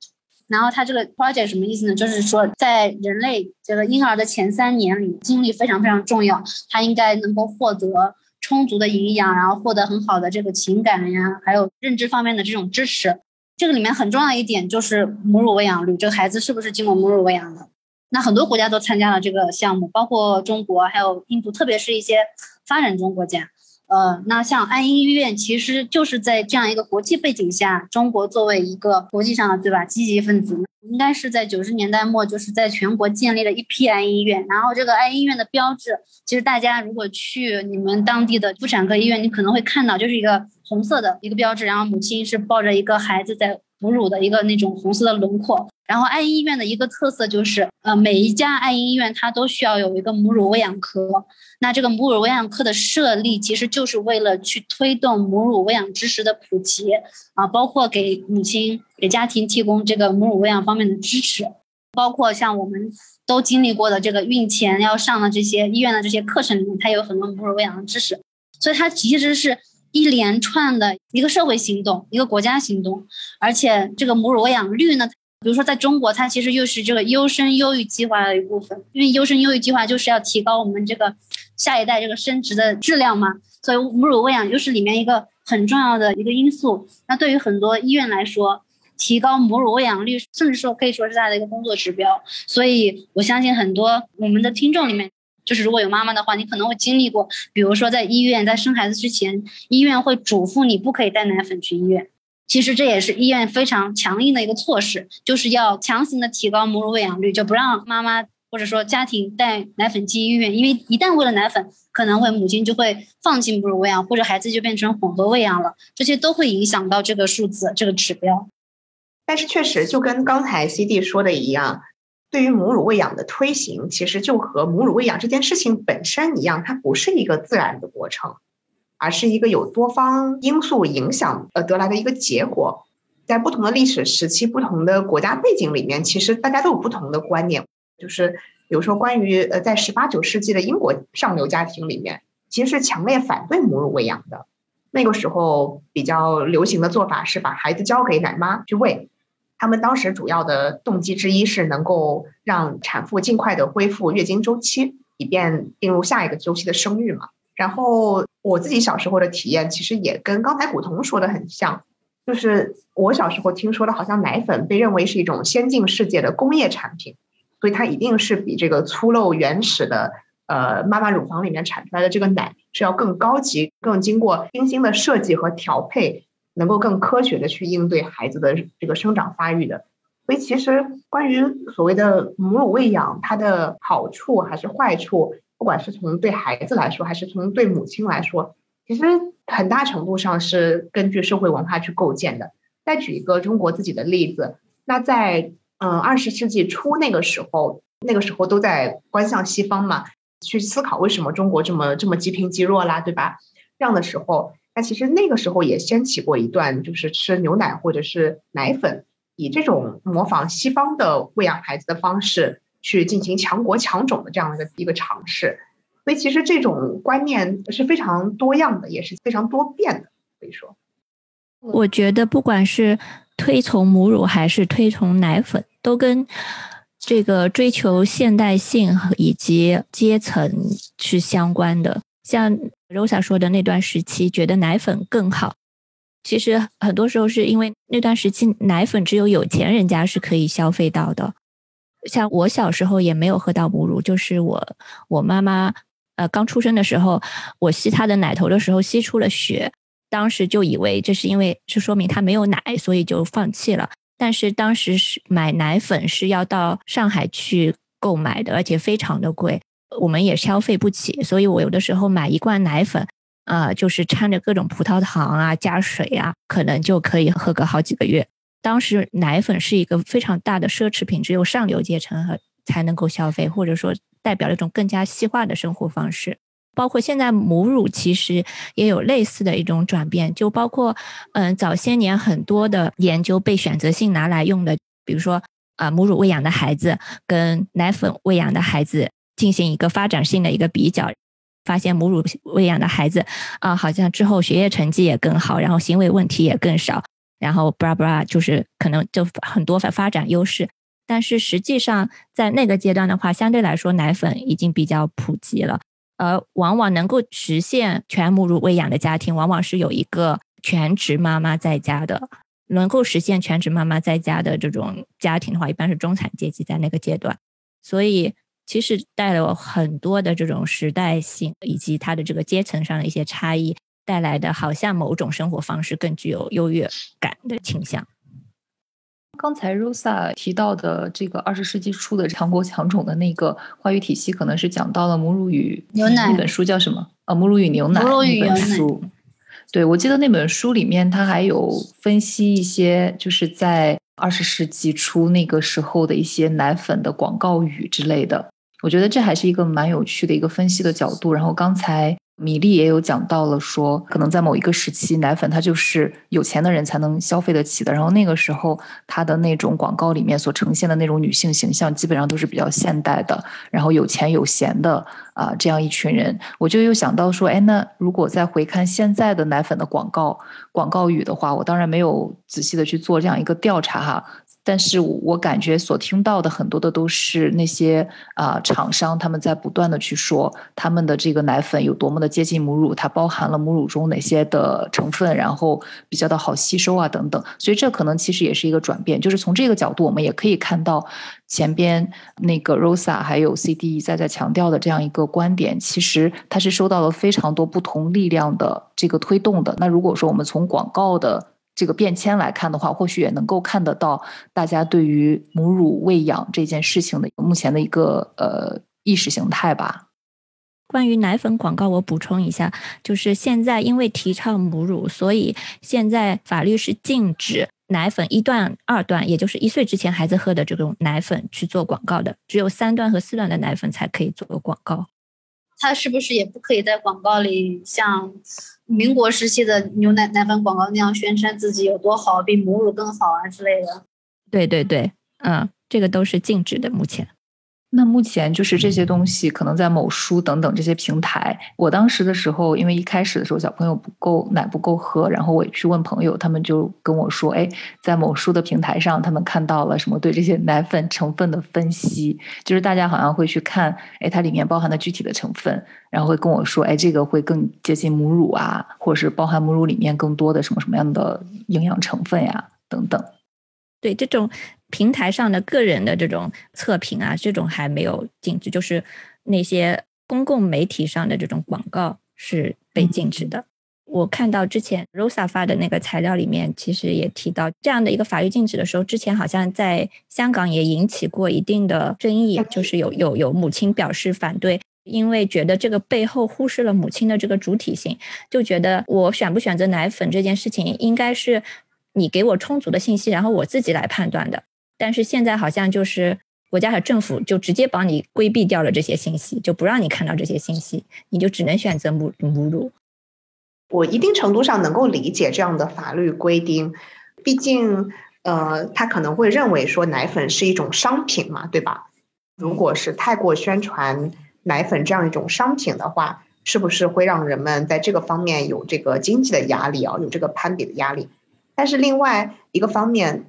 然后它这个 project 什么意思呢？就是说在人类这个婴儿的前三年里，精力非常非常重要，他应该能够获得。充足的营养，然后获得很好的这个情感呀，还有认知方面的这种支持。这个里面很重要一点就是母乳喂养率，这个孩子是不是经过母乳喂养的？那很多国家都参加了这个项目，包括中国还有印度，特别是一些发展中国家。呃，那像安医院，其实就是在这样一个国际背景下，中国作为一个国际上的对吧积极分子，应该是在九十年代末，就是在全国建立了一批安医院。然后这个安医院的标志，其实大家如果去你们当地的妇产科医院，你可能会看到，就是一个红色的一个标志，然后母亲是抱着一个孩子在哺乳的一个那种红色的轮廓。然后爱婴医院的一个特色就是，呃，每一家爱婴医院它都需要有一个母乳喂养科。那这个母乳喂养科的设立，其实就是为了去推动母乳喂养知识的普及啊，包括给母亲、给家庭提供这个母乳喂养方面的支持，包括像我们都经历过的这个孕前要上的这些医院的这些课程里面，它有很多母乳喂养的知识。所以它其实是一连串的一个社会行动，一个国家行动，而且这个母乳喂养率呢？比如说，在中国，它其实又是这个优生优育计划的一部分，因为优生优育计划就是要提高我们这个下一代这个生殖的质量嘛，所以母乳喂养又是里面一个很重要的一个因素。那对于很多医院来说，提高母乳喂养率，甚至说可以说是它的一个工作指标。所以我相信很多我们的听众里面，就是如果有妈妈的话，你可能会经历过，比如说在医院在生孩子之前，医院会嘱咐你不可以带奶粉去医院。其实这也是医院非常强硬的一个措施，就是要强行的提高母乳喂养率，就不让妈妈或者说家庭带奶粉进医院，因为一旦喂了奶粉，可能会母亲就会放弃母乳喂养，或者孩子就变成混合喂养了，这些都会影响到这个数字这个指标。但是确实就跟刚才 C D 说的一样，对于母乳喂养的推行，其实就和母乳喂养这件事情本身一样，它不是一个自然的过程。而是一个有多方因素影响而得来的一个结果，在不同的历史时期、不同的国家背景里面，其实大家都有不同的观念。就是比如说，关于呃，在十八九世纪的英国上流家庭里面，其实是强烈反对母乳喂养的。那个时候比较流行的做法是把孩子交给奶妈去喂。他们当时主要的动机之一是能够让产妇尽快的恢复月经周期，以便进入下一个周期的生育嘛。然后我自己小时候的体验其实也跟刚才古潼说的很像，就是我小时候听说的，好像奶粉被认为是一种先进世界的工业产品，所以它一定是比这个粗陋原始的呃妈妈乳房里面产出来的这个奶是要更高级、更经过精心的设计和调配，能够更科学的去应对孩子的这个生长发育的。所以其实关于所谓的母乳喂养，它的好处还是坏处。不管是从对孩子来说，还是从对母亲来说，其实很大程度上是根据社会文化去构建的。再举一个中国自己的例子，那在嗯二十世纪初那个时候，那个时候都在观向西方嘛，去思考为什么中国这么这么积贫积弱啦，对吧？这样的时候，那其实那个时候也掀起过一段，就是吃牛奶或者是奶粉，以这种模仿西方的喂养孩子的方式。去进行强国强种的这样的一个一个尝试，所以其实这种观念是非常多样的，也是非常多变的。可以说，我觉得不管是推崇母乳还是推崇奶粉，都跟这个追求现代性以及阶层是相关的。像 Rosa 说的那段时期，觉得奶粉更好，其实很多时候是因为那段时期奶粉只有有钱人家是可以消费到的。像我小时候也没有喝到母乳，就是我我妈妈呃刚出生的时候，我吸她的奶头的时候吸出了血，当时就以为这是因为是说明她没有奶，所以就放弃了。但是当时是买奶粉是要到上海去购买的，而且非常的贵，我们也消费不起，所以我有的时候买一罐奶粉，呃，就是掺着各种葡萄糖啊，加水啊，可能就可以喝个好几个月。当时奶粉是一个非常大的奢侈品，只有上流阶层和才能够消费，或者说代表了一种更加西化的生活方式。包括现在母乳其实也有类似的一种转变，就包括嗯早些年很多的研究被选择性拿来用的，比如说啊母乳喂养的孩子跟奶粉喂养的孩子进行一个发展性的一个比较，发现母乳喂养的孩子啊好像之后学业成绩也更好，然后行为问题也更少。然后布拉布拉就是可能就很多发发展优势，但是实际上在那个阶段的话，相对来说奶粉已经比较普及了，而往往能够实现全母乳喂养的家庭，往往是有一个全职妈妈在家的。能够实现全职妈妈在家的这种家庭的话，一般是中产阶级在那个阶段，所以其实带了很多的这种时代性以及它的这个阶层上的一些差异带来的，好像某种生活方式更具有优越感的倾向。刚才 Rosa 提到的这个二十世纪初的强国强种的那个话语体系，可能是讲到了《母乳与牛奶》那本书叫什么？啊，《母乳与牛奶》母乳与那本牛奶书。对，我记得那本书里面，它还有分析一些，就是在二十世纪初那个时候的一些奶粉的广告语之类的。我觉得这还是一个蛮有趣的一个分析的角度。然后刚才米粒也有讲到了说，可能在某一个时期，奶粉它就是有钱的人才能消费得起的。然后那个时候，它的那种广告里面所呈现的那种女性形象，基本上都是比较现代的，然后有钱有闲的啊、这样一群人。我就又想到说，哎，那如果再回看现在的奶粉的广告广告语的话，我当然没有仔细的去做这样一个调查哈。但是我感觉所听到的很多的都是那些啊、厂商他们在不断的去说他们的这个奶粉有多么的接近母乳，它包含了母乳中哪些的成分，然后比较的好吸收啊等等。所以这可能其实也是一个转变，就是从这个角度我们也可以看到前边那个 Rosa 还有 CD 在在强调的这样一个观点，其实它是受到了非常多不同力量的这个推动的。那如果说我们从广告的这个变迁来看的话，或许也能够看得到大家对于母乳喂养这件事情的目前的一个呃意识形态吧。关于奶粉广告，我补充一下，就是现在因为提倡母乳，所以现在法律是禁止奶粉一段、二段，也就是一岁之前孩子喝的这种奶粉去做广告的，只有三段和四段的奶粉才可以做广告。它是不是也不可以在广告里像民国时期的牛奶奶粉广告那样宣称自己有多好，比母乳更好啊之类的？对对对，嗯，这个都是禁止的。目前，那目前就是这些东西，可能在某书等等这些平台。我当时的时候，因为一开始的时候小朋友不够奶不够喝，然后我去问朋友，他们就跟我说，哎，在某书的平台上，他们看到了什么对这些奶粉成分的分析，就是大家好像会去看，哎，它里面包含的具体的成分，然后会跟我说，哎，这个会更接近母乳啊，或者是包含母乳里面更多的什么什么样的营养成分呀，等等。对这种平台上的个人的这种测评啊，这种还没有禁止，就是那些公共媒体上的这种广告是被禁止的。我看到之前 Rosa 发的那个材料里面，其实也提到这样的一个法律禁止的时候，之前好像在香港也引起过一定的争议，就是有有有母亲表示反对。因为觉得这个背后忽视了母亲的这个主体性，就觉得我选不选择奶粉这件事情，应该是你给我充足的信息，然后我自己来判断的。但是现在好像就是国家和政府就直接帮你规避掉了这些信息，就不让你看到这些信息，你就只能选择母母乳。我一定程度上能够理解这样的法律规定，毕竟，呃，他可能会认为说奶粉是一种商品嘛，对吧？如果是太过宣传奶粉这样一种商品的话，是不是会让人们在这个方面有这个经济的压力啊，有这个攀比的压力？但是另外一个方面，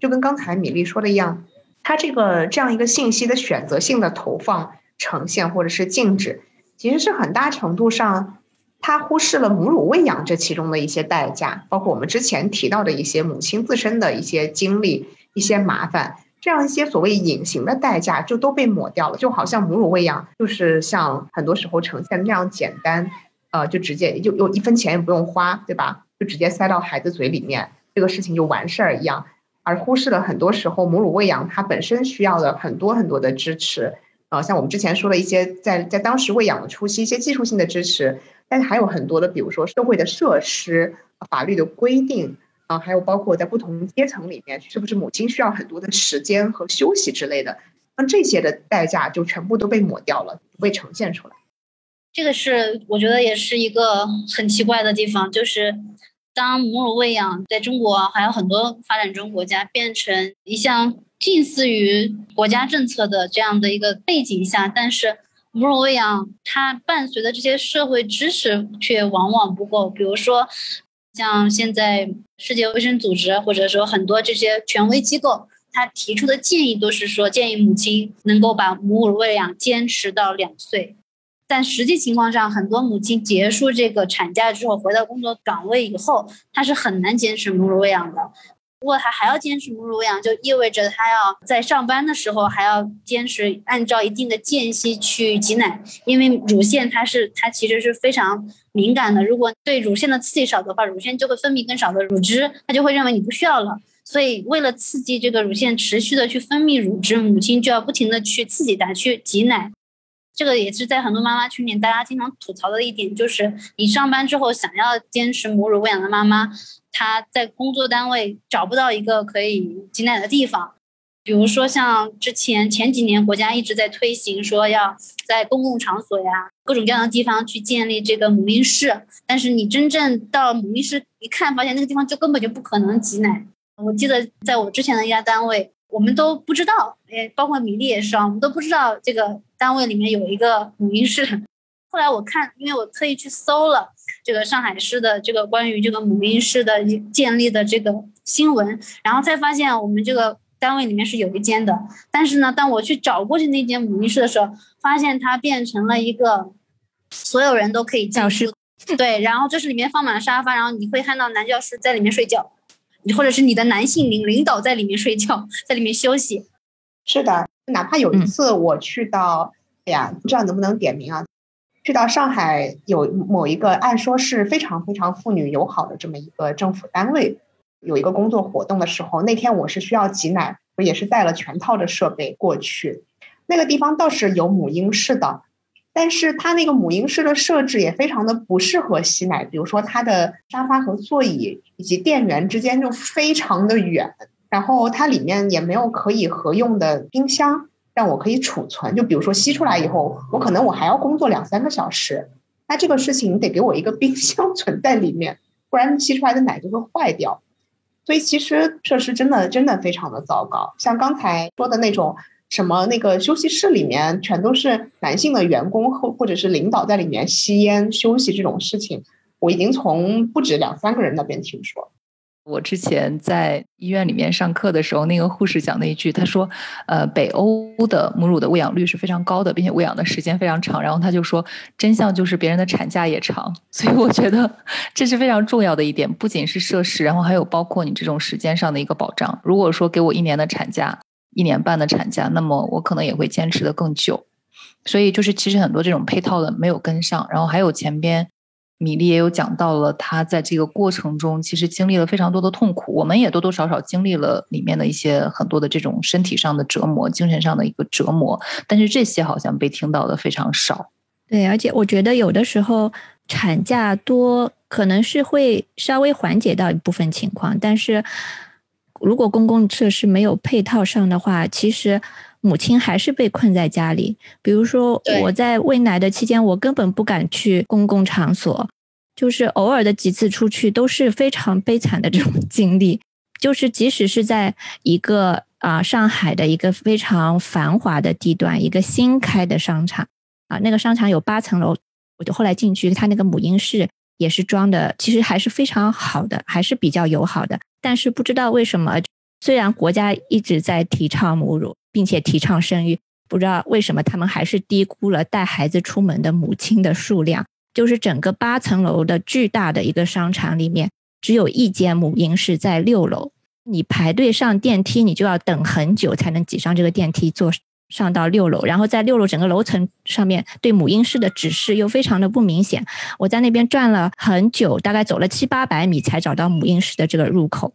就跟刚才米粒说的一样，它这个这样一个信息的选择性的投放、呈现或者是禁止，其实是很大程度上。它忽视了母乳喂养这其中的一些代价，包括我们之前提到的一些母亲自身的一些经历、一些麻烦，这样一些所谓隐形的代价就都被抹掉了。就好像母乳喂养就是像很多时候呈现的那样简单，呃，就直接就有一分钱也不用花，对吧？就直接塞到孩子嘴里面，这个事情就完事儿一样，而忽视了很多时候母乳喂养它本身需要的很多很多的支持。呃，像我们之前说的一些在在当时喂养的初期一些技术性的支持。但是还有很多的，比如说社会的设施、法律的规定啊，还有包括在不同阶层里面，是不是母亲需要很多的时间和休息之类的，那这些的代价就全部都被抹掉了，不被呈现出来。这个是我觉得也是一个很奇怪的地方，就是当母乳喂养在中国还有很多发展中国家变成一项近似于国家政策的这样的一个背景下，但是。母乳喂养，它伴随的这些社会支持却往往不够。比如说，像现在世界卫生组织或者说很多这些权威机构，他提出的建议都是说，建议母亲能够把母乳喂养坚持到两岁。但实际情况上，很多母亲结束这个产假之后，回到工作岗位以后，她是很难坚持母乳喂养的。如果她还要坚持母乳喂养，就意味着她要在上班的时候还要坚持按照一定的间隙去挤奶，因为乳腺它是它其实是非常敏感的，如果对乳腺的刺激少的话，乳腺就会分泌更少的乳汁，它就会认为你不需要了。所以为了刺激这个乳腺持续的去分泌乳汁，母亲就要不停的去刺激它去挤奶。这个也是在很多妈妈群里大家经常吐槽的一点，就是你上班之后想要坚持母乳喂养的妈妈。她在工作单位找不到一个可以挤奶的地方，比如说像之前前几年国家一直在推行，说要在公共场所呀各种各样的地方去建立这个母婴室，但是你真正到母婴室一看，发现那个地方就根本就不可能挤奶。我记得在我之前的一家单位，我们都不知道，诶，包括米粒也是啊，我们都不知道这个单位里面有一个母婴室。后来我看，因为我特意去搜了。这个上海市的这个关于这个母婴室的建立的这个新闻，然后才发现我们这个单位里面是有一间的，但是呢，当我去找过去那间母婴室的时候，发现它变成了一个所有人都可以教室，对，然后就是里面放满了沙发，然后你会看到男教师在里面睡觉，或者是你的男性领领导在里面睡觉，在里面休息。是的，哪怕有一次我去到，哎呀，不知道能不能点名啊。去到上海有某一个按说是非常非常妇女友好的这么一个政府单位，有一个工作活动的时候，那天我是需要挤奶，我也是带了全套的设备过去。那个地方倒是有母婴室的，但是它那个母婴室的设置也非常的不适合吸奶，比如说它的沙发和座椅以及电源之间就非常的远，然后它里面也没有可以合用的冰箱。让我可以储存，就比如说吸出来以后，我可能我还要工作两三个小时，那这个事情你得给我一个冰箱 存在里面，不然吸出来的奶就会坏掉。所以其实设施真的真的非常的糟糕，像刚才说的那种什么那个休息室里面全都是男性的员工或或者是领导在里面吸烟休息这种事情，我已经从不止两三个人那边听说。我之前在医院里面上课的时候，那个护士讲那一句，他说：“呃，北欧的母乳的喂养率是非常高的，并且喂养的时间非常长。”然后他就说：“真相就是别人的产假也长。”所以我觉得这是非常重要的一点，不仅是设施，然后还有包括你这种时间上的一个保障。如果说给我一年的产假、一年半的产假，那么我可能也会坚持的更久。所以就是其实很多这种配套的没有跟上，然后还有前边。米粒也有讲到了，他在这个过程中其实经历了非常多的痛苦，我们也多多少少经历了里面的一些很多的这种身体上的折磨、精神上的一个折磨，但是这些好像被听到的非常少。对，而且我觉得有的时候产假多可能是会稍微缓解到一部分情况，但是如果公共设施没有配套上的话，其实。母亲还是被困在家里。比如说，我在喂奶的期间，我根本不敢去公共场所，就是偶尔的几次出去都是非常悲惨的这种 经历。就是即使是在一个啊上海的一个非常繁华的地段，一个新开的商场啊，那个商场有八层楼，我就后来进去，他那个母婴室也是装的，其实还是非常好的，还是比较友好的。但是不知道为什么，虽然国家一直在提倡母乳。并且提倡生育，不知道为什么他们还是低估了带孩子出门的母亲的数量。就是整个八层楼的巨大的一个商场里面，只有一间母婴室在六楼。你排队上电梯，你就要等很久才能挤上这个电梯，坐上到六楼。然后在六楼整个楼层上面对母婴室的指示又非常的不明显。我在那边转了很久，大概走了七八百米才找到母婴室的这个入口。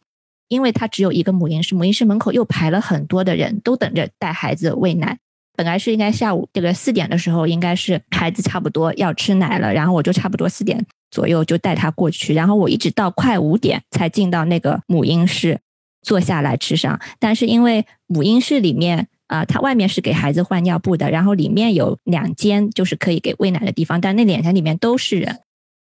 因为他只有一个母婴室，母婴室门口又排了很多的人，都等着带孩子喂奶。本来是应该下午这个四点的时候，应该是孩子差不多要吃奶了，然后我就差不多四点左右就带他过去，然后我一直到快五点才进到那个母婴室坐下来吃上。但是因为母婴室里面啊，它外面是给孩子换尿布的，然后里面有两间就是可以给喂奶的地方，但那两间里面都是人。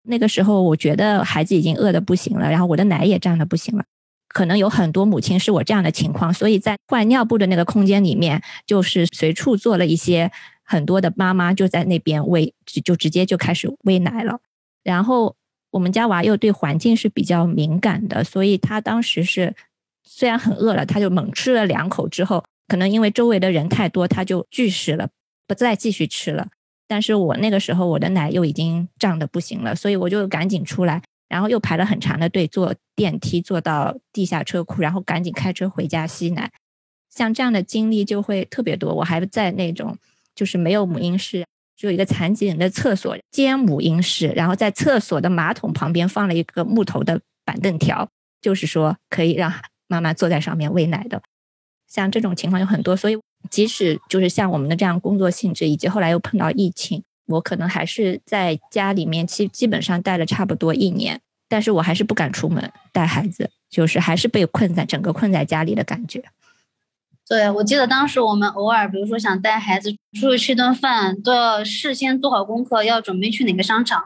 那个时候我觉得孩子已经饿得不行了，然后我的奶也胀得不行了。可能有很多母亲是我这样的情况，所以在换尿布的那个空间里面，就是随处做了一些很多的妈妈就在那边喂，就直接就开始喂奶了。然后我们家娃又对环境是比较敏感的，所以他当时是虽然很饿了，他就猛吃了两口之后，可能因为周围的人太多，他就拒食了，不再继续吃了。但是我那个时候我的奶又已经胀的不行了，所以我就赶紧出来。然后又排了很长的队，坐电梯坐到地下车库，然后赶紧开车回家吸奶。像这样的经历就会特别多。我还在那种就是没有母婴室，只有一个残疾人的厕所兼母婴室，然后在厕所的马桶旁边放了一个木头的板凳条，就是说可以让妈妈坐在上面喂奶的。像这种情况有很多，所以即使就是像我们的这样工作性质，以及后来又碰到疫情，我可能还是在家里面基基本上待了差不多一年，但是我还是不敢出门带孩子，就是还是被困在整个困在家里的感觉。对，我记得当时我们偶尔，比如说想带孩子出去吃顿饭，都要事先做好功课，要准备去哪个商场，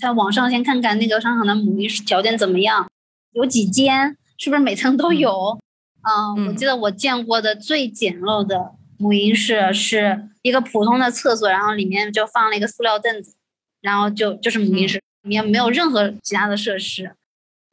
在网上先看看那个商场的母婴条件怎么样，有几间，是不是每层都有？嗯，我记得我见过的最简陋的母婴室是一个普通的厕所，然后里面就放了一个塑料凳子，然后就就是母婴室，里面没有任何其他的设施。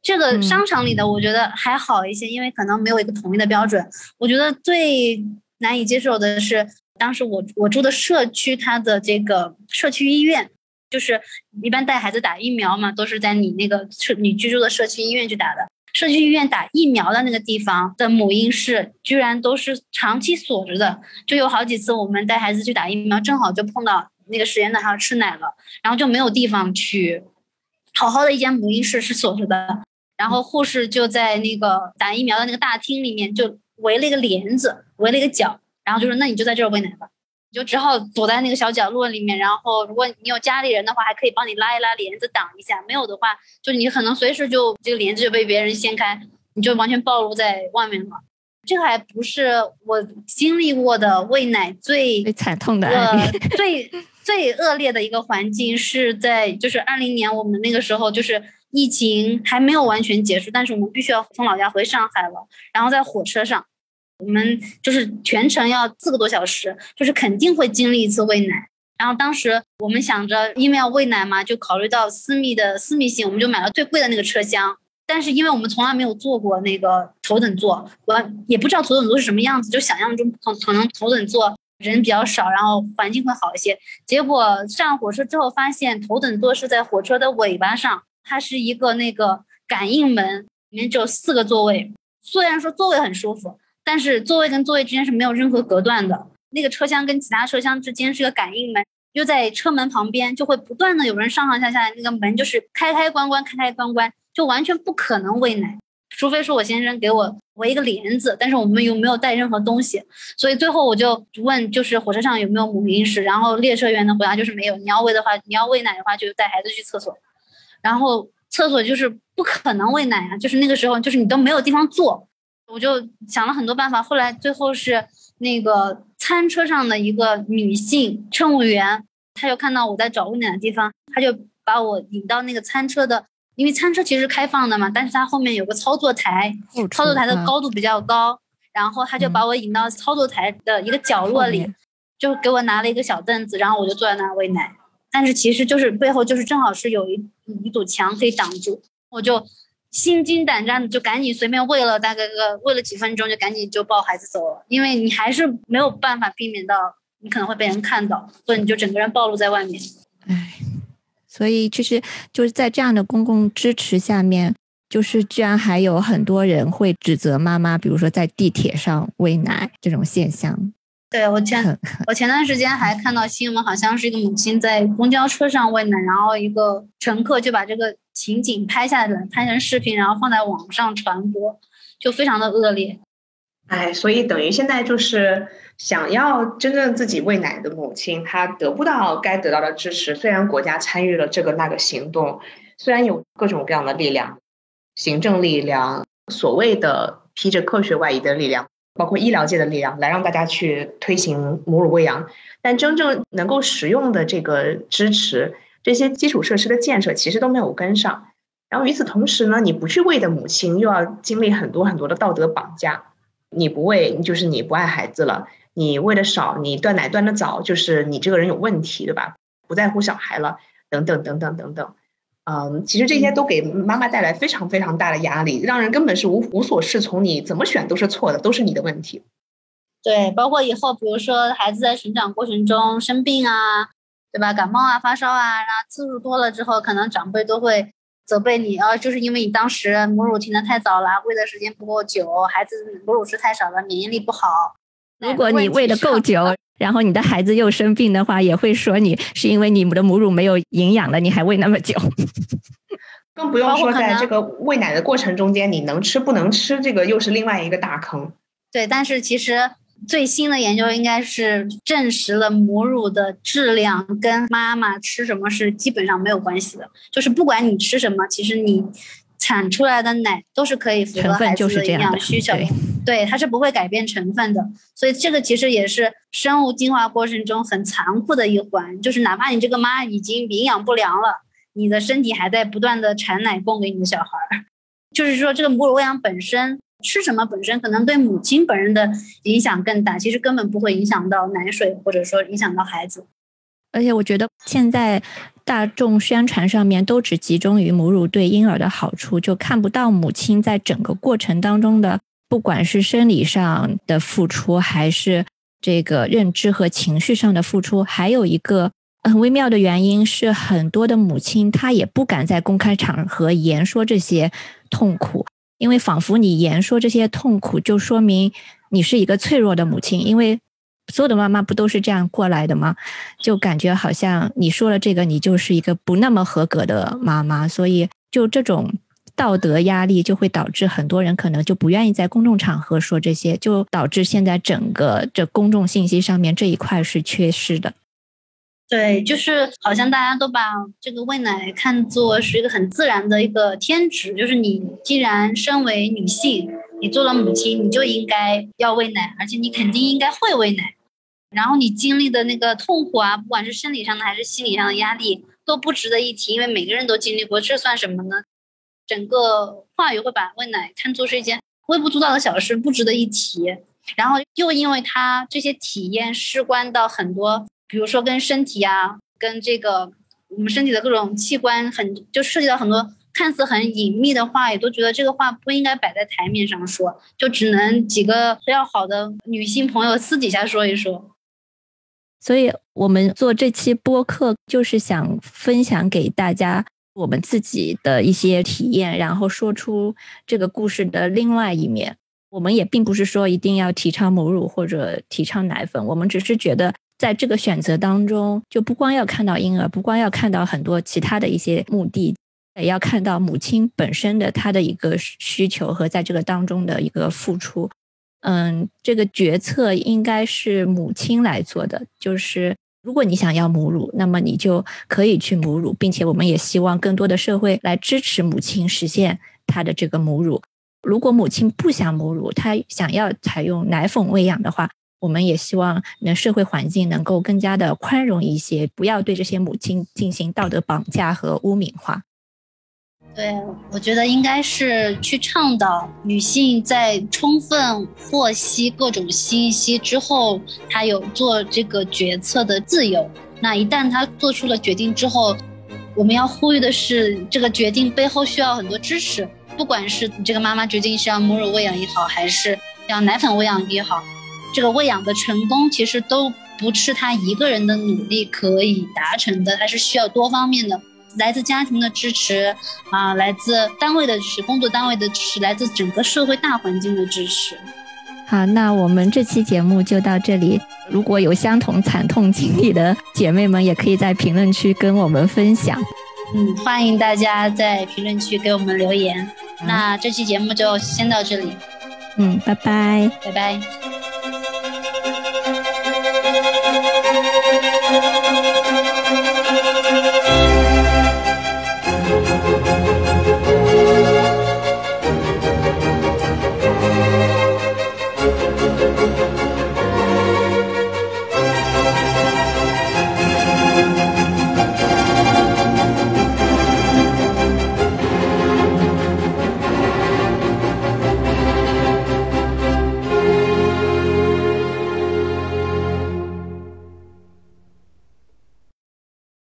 这个商场里的我觉得还好一些，因为可能没有一个统一的标准。我觉得最难以接受的是，当时我我住的社区，它的这个社区医院，就是一般带孩子打疫苗嘛，都是在你那个社你居住的社区医院去打的。社区医院打疫苗的那个地方的母婴室，居然都是长期锁着的。就有好几次我们带孩子去打疫苗，正好就碰到那个时间段还要吃奶了，然后就没有地方去。好好的一间母婴室是锁着的。然后护士就在那个打疫苗的那个大厅里面，就围了一个帘子，围了一个角，然后就说：“那你就在这儿喂奶吧。”你就只好躲在那个小角落里面。然后如果你有家里人的话，还可以帮你拉一拉帘子挡一下；没有的话，就你可能随时就这个帘子就被别人掀开，你就完全暴露在外面了。这个还不是我经历过的喂奶最最惨痛的案例，最 最恶劣的一个环境是在就是二零年我们那个时候就是。疫情还没有完全结束，但是我们必须要从老家回上海了。然后在火车上，我们就是全程要四个多小时，就是肯定会经历一次喂奶。然后当时我们想着，因为要喂奶嘛，就考虑到私密的私密性，我们就买了最贵的那个车厢。但是因为我们从来没有坐过那个头等座，我也不知道头等座是什么样子，就想象中可可能头等座人比较少，然后环境会好一些。结果上火车之后发现，头等座是在火车的尾巴上。它是一个那个感应门，里面只有四个座位。虽然说座位很舒服，但是座位跟座位之间是没有任何隔断的。那个车厢跟其他车厢之间是个感应门，又在车门旁边，就会不断的有人上上下下，那个门就是开开关关，开开关关，就完全不可能喂奶，除非说我先生给我围一个帘子。但是我们又没有带任何东西，所以最后我就问，就是火车上有没有母婴室？然后列车员的回答就是没有。你要喂的话，你要喂奶的话，就带孩子去厕所。然后厕所就是不可能喂奶啊，就是那个时候，就是你都没有地方坐，我就想了很多办法。后来最后是那个餐车上的一个女性乘务员，她就看到我在找温暖的地方，她就把我引到那个餐车的，因为餐车其实开放的嘛，但是它后面有个操作台，操作台的高度比较高，然后她就把我引到操作台的一个角落里，就给我拿了一个小凳子，然后我就坐在那儿喂奶。但是其实就是背后就是正好是有一一堵墙可以挡住，我就心惊胆战的就赶紧随便喂了大概个喂了几分钟就赶紧就抱孩子走了，因为你还是没有办法避免到你可能会被人看到，所以你就整个人暴露在外面。唉，所以其实就是在这样的公共支持下面，就是居然还有很多人会指责妈妈，比如说在地铁上喂奶这种现象。对我前我前段时间还看到新闻，好像是一个母亲在公交车上喂奶，然后一个乘客就把这个情景拍下来，拍成视频，然后放在网上传播，就非常的恶劣。哎，所以等于现在就是想要真正自己喂奶的母亲，她得不到该得到的支持。虽然国家参与了这个那个行动，虽然有各种各样的力量，行政力量，所谓的披着科学外衣的力量。包括医疗界的力量来让大家去推行母乳喂养，但真正能够实用的这个支持，这些基础设施的建设其实都没有跟上。然后与此同时呢，你不去喂的母亲又要经历很多很多的道德绑架，你不喂就是你不爱孩子了，你喂的少，你断奶断的早，就是你这个人有问题，对吧？不在乎小孩了，等等等等等等。嗯，其实这些都给妈妈带来非常非常大的压力，让人根本是无无所适从。你怎么选都是错的，都是你的问题。对，包括以后，比如说孩子在成长过程中生病啊，对吧？感冒啊、发烧啊，然后次数多了之后，可能长辈都会责备你啊，就是因为你当时母乳停的太早了，喂的时间不够久，孩子母乳吃太少了，免疫力不好。如果你喂的够久，然后你的孩子又生病的话，也会说你是因为你们的母乳没有营养了，你还喂那么久。更不用说在这个喂奶的过程中间，你能吃不能吃，这个又是另外一个大坑。对，但是其实最新的研究应该是证实了母乳的质量跟妈妈吃什么是基本上没有关系的，就是不管你吃什么，其实你。产出来的奶都是可以符合孩子的营养需求，对，它是不会改变成分的。所以这个其实也是生物进化过程中很残酷的一环，就是哪怕你这个妈已经营养不良了，你的身体还在不断的产奶供给你的小孩儿。就是说，这个母乳喂养本身吃什么本身可能对母亲本人的影响更大，其实根本不会影响到奶水，或者说影响到孩子。而且我觉得现在。大众宣传上面都只集中于母乳对婴儿的好处，就看不到母亲在整个过程当中的，不管是生理上的付出，还是这个认知和情绪上的付出。还有一个很微妙的原因是，很多的母亲她也不敢在公开场合言说这些痛苦，因为仿佛你言说这些痛苦，就说明你是一个脆弱的母亲，因为。所有的妈妈不都是这样过来的吗？就感觉好像你说了这个，你就是一个不那么合格的妈妈，所以就这种道德压力就会导致很多人可能就不愿意在公众场合说这些，就导致现在整个这公众信息上面这一块是缺失的。对，就是好像大家都把这个喂奶看作是一个很自然的一个天职，就是你既然身为女性，你做了母亲，你就应该要喂奶，而且你肯定应该会喂奶。然后你经历的那个痛苦啊，不管是生理上的还是心理上的压力，都不值得一提，因为每个人都经历过，这算什么呢？整个话语会把喂奶看作是一件微不足道的小事，不值得一提。然后又因为他这些体验事关到很多，比如说跟身体啊，跟这个我们身体的各种器官，很就涉及到很多看似很隐秘的话，也都觉得这个话不应该摆在台面上说，就只能几个比较好的女性朋友私底下说一说。所以我们做这期播客，就是想分享给大家我们自己的一些体验，然后说出这个故事的另外一面。我们也并不是说一定要提倡母乳或者提倡奶粉，我们只是觉得在这个选择当中，就不光要看到婴儿，不光要看到很多其他的一些目的，也要看到母亲本身的她的一个需求和在这个当中的一个付出。嗯，这个决策应该是母亲来做的。就是如果你想要母乳，那么你就可以去母乳，并且我们也希望更多的社会来支持母亲实现她的这个母乳。如果母亲不想母乳，她想要采用奶粉喂养的话，我们也希望能社会环境能够更加的宽容一些，不要对这些母亲进行道德绑架和污名化。对，我觉得应该是去倡导女性在充分获悉各种信息之后，她有做这个决策的自由。那一旦她做出了决定之后，我们要呼吁的是，这个决定背后需要很多支持。不管是这个妈妈决定是要母乳喂养也好，还是要奶粉喂养也好，这个喂养的成功其实都不是他一个人的努力可以达成的，它是需要多方面的。来自家庭的支持啊，来自单位的支持，工作单位的支持，来自整个社会大环境的支持。好，那我们这期节目就到这里。如果有相同惨痛经历的姐妹们，也可以在评论区跟我们分享。嗯，欢迎大家在评论区给我们留言。那这期节目就先到这里。嗯，拜拜，拜拜。